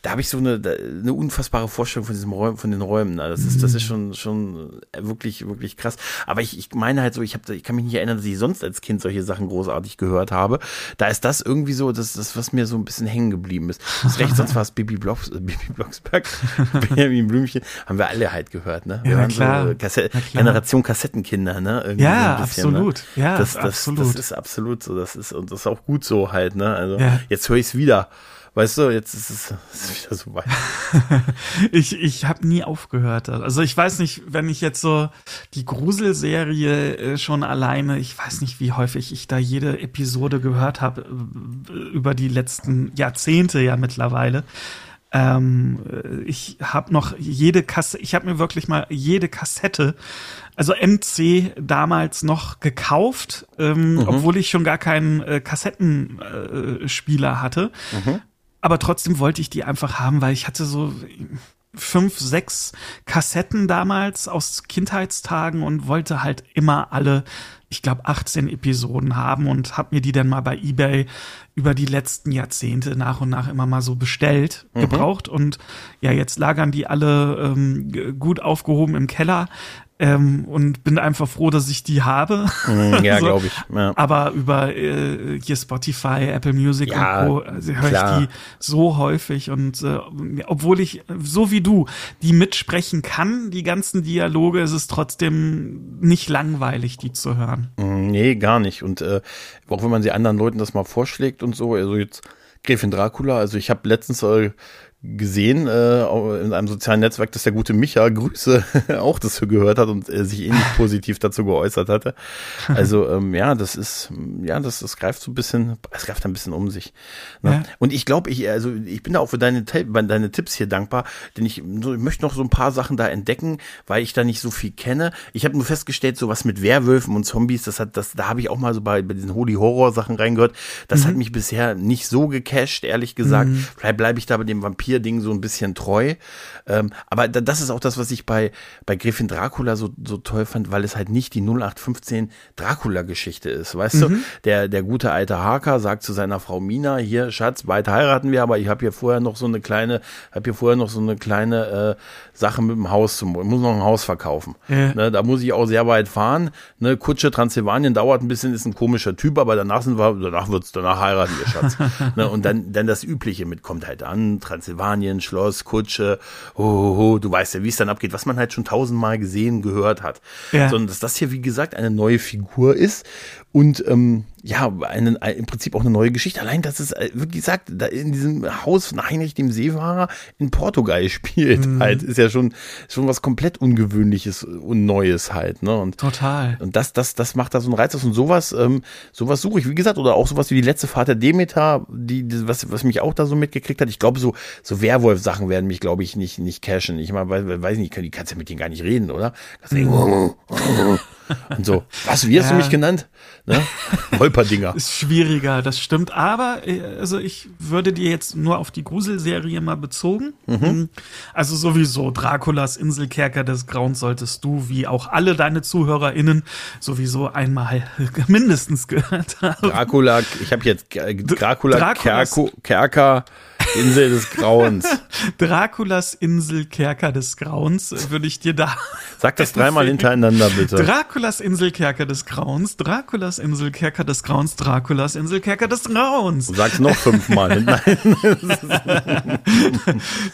da habe ich so eine, eine unfassbare Vorstellung von diesem Räum, von den Räumen. Das ist, das ist schon, schon wirklich, wirklich krass. Aber ich, ich meine halt so, ich habe, ich kann mich nicht erinnern, dass ich sonst als Kind solche Sachen großartig gehört habe. Da ist das irgendwie so, das, das was mir so ein bisschen hängen geblieben ist. Das recht, sonst war es Bibi, Blocks, äh, Bibi Blocksberg, Benjamin Blümchen, haben wir alle halt gehört, ne? Wir Ja, waren klar. so Kasse Na klar. Generation Kassettenkinder, ne? Irgendwie Ja, so bisschen, absolut. Ne? Ja, das, das, absolut. Das ist absolut so. Das ist, und das ist auch gut so halt, ne? Also, Ja. jetzt höre ich es wieder. Weißt du, jetzt ist es ist wieder so weit. Ich, ich habe nie aufgehört. Also ich weiß nicht, wenn ich jetzt so die Gruselserie äh, schon alleine, ich weiß nicht, wie häufig ich da jede Episode gehört habe äh, über die letzten Jahrzehnte ja mittlerweile. Ähm, äh, ich habe noch jede Kasse, ich habe mir wirklich mal jede Kassette, also MC damals noch gekauft, ähm, obwohl ich schon gar keinen äh, Kassettenspieler Spieler hatte. Aber trotzdem wollte ich die einfach haben, weil ich hatte so fünf, sechs Kassetten damals aus Kindheitstagen und wollte halt immer alle, ich glaube, 18 Episoden haben und habe mir die dann mal bei eBay über die letzten Jahrzehnte nach und nach immer mal so bestellt, Mhm. gebraucht und ja, jetzt lagern die alle ähm, gut aufgehoben im Keller ähm, und bin einfach froh, dass ich die habe. Mm, Ja, So. glaube ich. Ja. Aber über äh, hier Spotify, Apple Music Ja, und Co. Also höre ich die so häufig und äh, obwohl ich so wie du die mitsprechen kann, die ganzen Dialoge, ist es trotzdem nicht langweilig, die zu hören. Mm, Nee, gar nicht. Und äh, auch wenn man sie anderen Leuten das mal vorschlägt und so, also jetzt Gräfin Dracula, also ich habe letztens äh, gesehen äh, in einem sozialen Netzwerk, dass der gute Micha Grüße auch das gehört hat und äh, sich ähnlich positiv dazu geäußert hatte. Also ähm, ja, das ist ja, das, das greift so ein bisschen, es greift ein bisschen um sich. Ne? Ja. Und ich glaube, ich also ich bin da auch für deine deine Tipps hier dankbar, denn ich, so, ich möchte noch so ein paar Sachen da entdecken, weil ich da nicht so viel kenne. Ich habe nur festgestellt, so was mit Werwölfen und Zombies, das hat das da habe ich auch mal so bei, bei diesen Holy Horror Sachen reingehört. Das hat mich bisher nicht so gecasht, ehrlich gesagt. Vielleicht bleibe ich da bei dem Vampir-Ding so ein bisschen treu. Ähm, aber da, das ist auch das, was ich bei bei Gräfin Dracula so so toll fand, weil es halt nicht die 0815 Dracula-Geschichte ist, weißt du? Der der gute alte Harker sagt zu seiner Frau Mina, hier Schatz, bald heiraten wir, aber ich habe hier vorher noch so eine kleine, habe hier vorher noch so eine kleine äh, Sache mit dem Haus zum, ich muss noch ein Haus verkaufen. Ja. Ne, da muss ich auch sehr weit fahren. Ne, Kutsche Transsilvanien dauert ein bisschen, ist ein komischer Typ, aber danach sind wir, danach wird's, danach heiraten wir, Schatz. ne, und dann, dann das Übliche mit kommt halt an, Transsilvanien, Schloss, Kutsche, ho, ho, ho, du weißt ja, wie es dann abgeht, was man halt schon tausendmal gesehen, gehört hat. Ja. Sondern dass das hier, wie gesagt, eine neue Figur ist und ähm, ja, einen, ein- im Prinzip auch eine neue Geschichte. Allein, dass es, äh, wie gesagt, da in diesem Haus von Heinrich dem Seefahrer in Portugal spielt, Mhm. halt, ist ja schon, schon was komplett Ungewöhnliches und Neues halt, ne? Und, Total. und das, das, das macht da so einen Reiz aus und sowas, ähm, sowas suche ich, wie gesagt, oder auch sowas wie die letzte Fahrt der Demeter, die, die was, was mich auch da so mitgekriegt hat. Ich glaube, so, so Werwolf-Sachen werden mich, glaube ich, nicht, nicht cashen. Ich meine, weiß, weiß nicht, die kannst ja mit denen gar nicht reden, oder? Kannst du denken, und so, was, wie hast du Ja. mich genannt? Ne? Holperdinger. Ist schwieriger, das stimmt. Aber äh, also ich würde dir jetzt nur auf die Gruselserie mal bezogen. Mhm. Also sowieso Draculas Inselkerker des Grauens solltest du, wie auch alle deine ZuhörerInnen, sowieso einmal mindestens gehört haben. Dracula, ich habe jetzt Dracula, Draculas- Kerko, Kerker, Insel des Grauens. Draculas Inselkerker des Grauens würde ich dir da. Sag das dreimal hintereinander, bitte. Draculas Inselkerker des Grauens, Draculas Inselkerker des Grauens, Draculas Inselkerker des Grauens. Sag's noch fünfmal. Nein.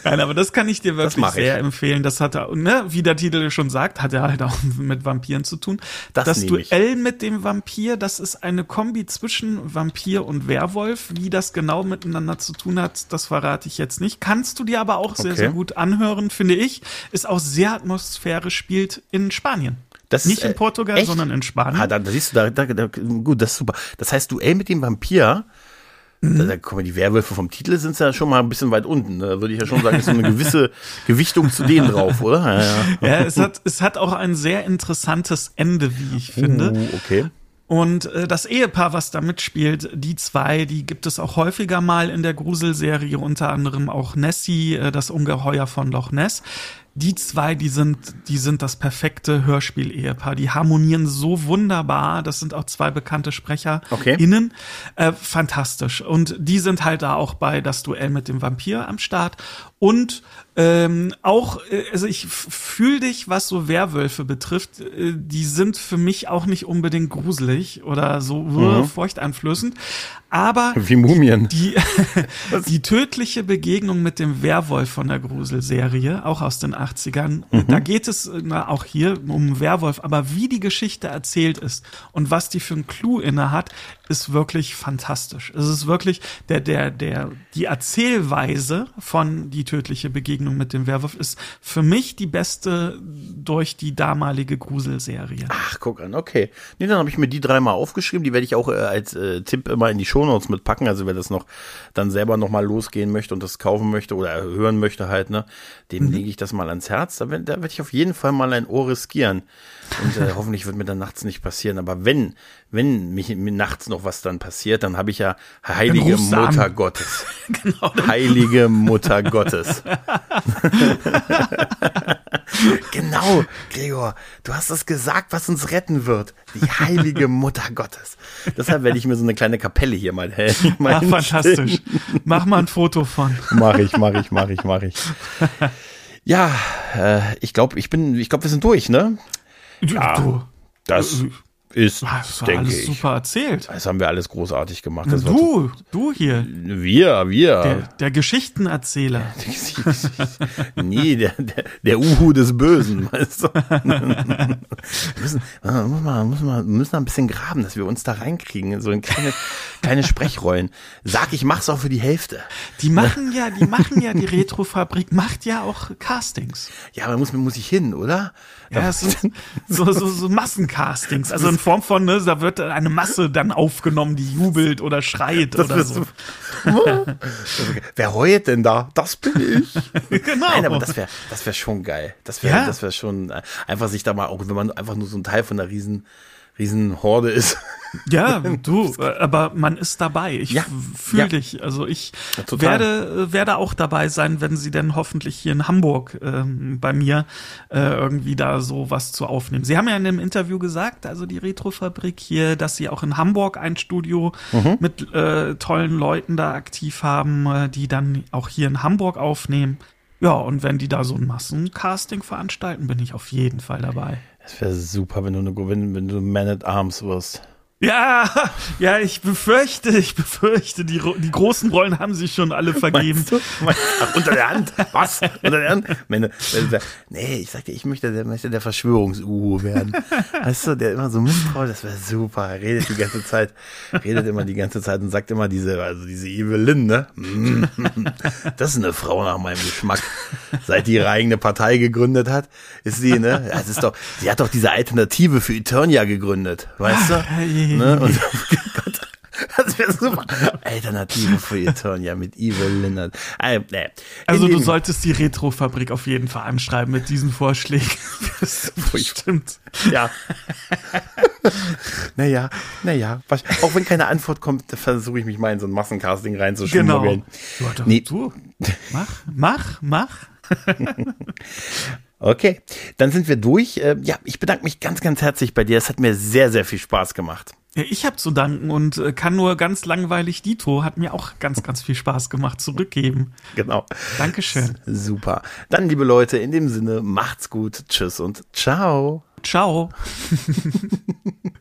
Nein, aber das kann ich dir wirklich sehr empfehlen. Das hat, er- ne, wie der Titel schon sagt, hat er halt auch mit Vampiren zu tun. Das das. Duell mit dem Vampir, das ist eine Kombi zwischen Vampir und Werwolf. Wie das genau miteinander zu tun hat, das verrate ich jetzt nicht. Kannst du dir aber auch sehr, Okay. sehr gut anhören, finde ich. Ist auch sehr atmosphärisch, spielt in Spanien. Das nicht ist, in äh, Portugal, echt? sondern in Spanien. Ah, da, da siehst du, da, da, da, gut, das ist super. Das heißt, Duell mit dem Vampir, Mhm. da, da kommen die Werwölfe vom Titel sind ja schon mal ein bisschen weit unten. Da würde ich ja schon sagen, ist so eine gewisse Gewichtung zu denen drauf, oder? Ja, ja. ja, es hat, es hat auch ein sehr interessantes Ende, wie ich finde. Uh, okay. Und äh, das Ehepaar, was da mitspielt, die zwei, die gibt es auch häufiger mal in der Gruselserie, unter anderem auch Nessie, äh, das Ungeheuer von Loch Ness. Die zwei, die sind, die sind das perfekte Hörspiel-Ehepaar. Die harmonieren so wunderbar. Das sind auch zwei bekannte Sprecher Okay. innen. Äh, fantastisch. Und die sind halt da auch bei das Duell mit dem Vampir am Start. Und ähm, auch, äh, also ich fühle dich, was so Werwölfe betrifft, äh, die sind für mich auch nicht unbedingt gruselig oder so äh, furchteinflößend. Aber Wie Mumien. die, die tödliche Begegnung mit dem Werwolf von der Gruselserie, auch aus den 80ern, da geht es na, auch hier um Werwolf, aber wie die Geschichte erzählt ist und was die für einen Clou inne hat, ist wirklich fantastisch. Es ist wirklich der, der, der, die Erzählweise von die tödliche Begegnung mit dem Werwolf ist für mich die beste durch die damalige Gruselserie. Ach, guck an, okay. Nee, dann habe ich mir die dreimal aufgeschrieben. Die werde ich auch äh, als äh, Tipp immer in die Shownotes mitpacken. Also wer das noch dann selber noch mal losgehen möchte und das kaufen möchte oder hören möchte halt, ne, dem lege ich das mal ans Herz. Da, da werde ich auf jeden Fall mal ein Ohr riskieren. Und äh, hoffentlich wird mir dann nachts nicht passieren. Aber wenn, wenn mich, nachts noch was dann passiert, dann habe ich ja heilige an. Mutter Gottes. genau. Heilige Mutter Gottes. genau Gregor, du hast das gesagt, was uns retten wird. Die heilige Mutter Gottes. Deshalb werde ich mir so eine kleine Kapelle hier mal hängen. Ah, fantastisch. Mach mal ein Foto von. Mach ich, mach ich, mach ich, mach ich. Ja, äh, ich glaube, ich bin, ich glaube, wir sind durch, ne? Ja. Du, Das ist, das war denke alles ich. super erzählt. Das haben wir alles großartig gemacht. Das Du, du hier, wir, wir. der, der Geschichtenerzähler. nee, der, der, der Uhu des Bösen, weißt du? wir müssen, äh, muss man, muss man, müssen ein bisschen graben, dass wir uns da reinkriegen, so in kleine, kleine Sprechrollen. Sag, ich mach's auch für die Hälfte. Die machen ja, die machen ja, die Retrofabrik macht ja auch Castings. Ja, aber muss, muss ich hin, oder? Ja, es sind so, so, so Massencastings. Also in Form von, ne, da wird eine Masse dann aufgenommen, die jubelt oder schreit oder wirst so. Wer heult denn da? Das bin ich. genau. Nein, aber das wäre das wär schon geil. Das wäre Ja. das wär schon äh, einfach sich da mal, auch wenn man einfach nur so ein Teil von einer riesen, riesen Horde ist. Ja, du, aber man ist dabei. Ich Ja, fühle ja. dich. Also ich total. werde, werde auch dabei sein, wenn sie denn hoffentlich hier in Hamburg ähm, bei mir äh, irgendwie da so was zu aufnehmen. Sie haben ja in dem Interview gesagt, also die Retrofabrik hier, dass sie auch in Hamburg ein Studio Mhm. mit äh, tollen Leuten da aktiv haben, äh, die dann auch hier in Hamburg aufnehmen. Ja, und wenn die da so ein Massencasting veranstalten, bin ich auf jeden Fall dabei. Das wäre super, wenn du, eine, wenn, wenn du Man at Arms wirst. Ja, ja, ich befürchte, ich befürchte, die, die großen Rollen haben sich schon alle vergeben. Meinst du? Meinst- Ach, unter der Hand? Was? Unter der Hand? Du sagst, nee, ich sagte, ich möchte der, möchte der Verschwörungs-Uhu werden. Weißt du, der immer so misstrauisch, das wäre super. Er redet die ganze Zeit, redet immer die ganze Zeit und sagt immer diese, also diese Evelyn, ne? Mm, Das ist eine Frau nach meinem Geschmack. Seit die ihre eigene Partei gegründet hat, ist sie, ne? Das ist doch, sie hat doch diese Alternative für Eternia gegründet, weißt du? Ne? Und, Gott, das wäre super. Alternative für Eternia mit Evelyn. Äh, nee. Also In du dem- solltest die Retrofabrik auf jeden Fall anschreiben mit diesen Vorschlägen. Das stimmt. Ja. naja, naja. Auch wenn keine Antwort kommt, versuche ich mich mal in so ein Massencasting Genau. reinzuschmuggeln. Ja, doch, Nee. Du, mach, mach, mach. Okay, dann sind wir durch. Äh, Ja, ich bedanke mich ganz, ganz herzlich bei dir. Es hat mir sehr, sehr viel Spaß gemacht. Ich habe zu danken und äh, kann nur ganz langweilig Dito, hat mir auch ganz, ganz viel Spaß gemacht, zurückgeben. Genau. Dankeschön. Super. Dann, liebe Leute, in dem Sinne, macht's gut. Tschüss und ciao. Ciao.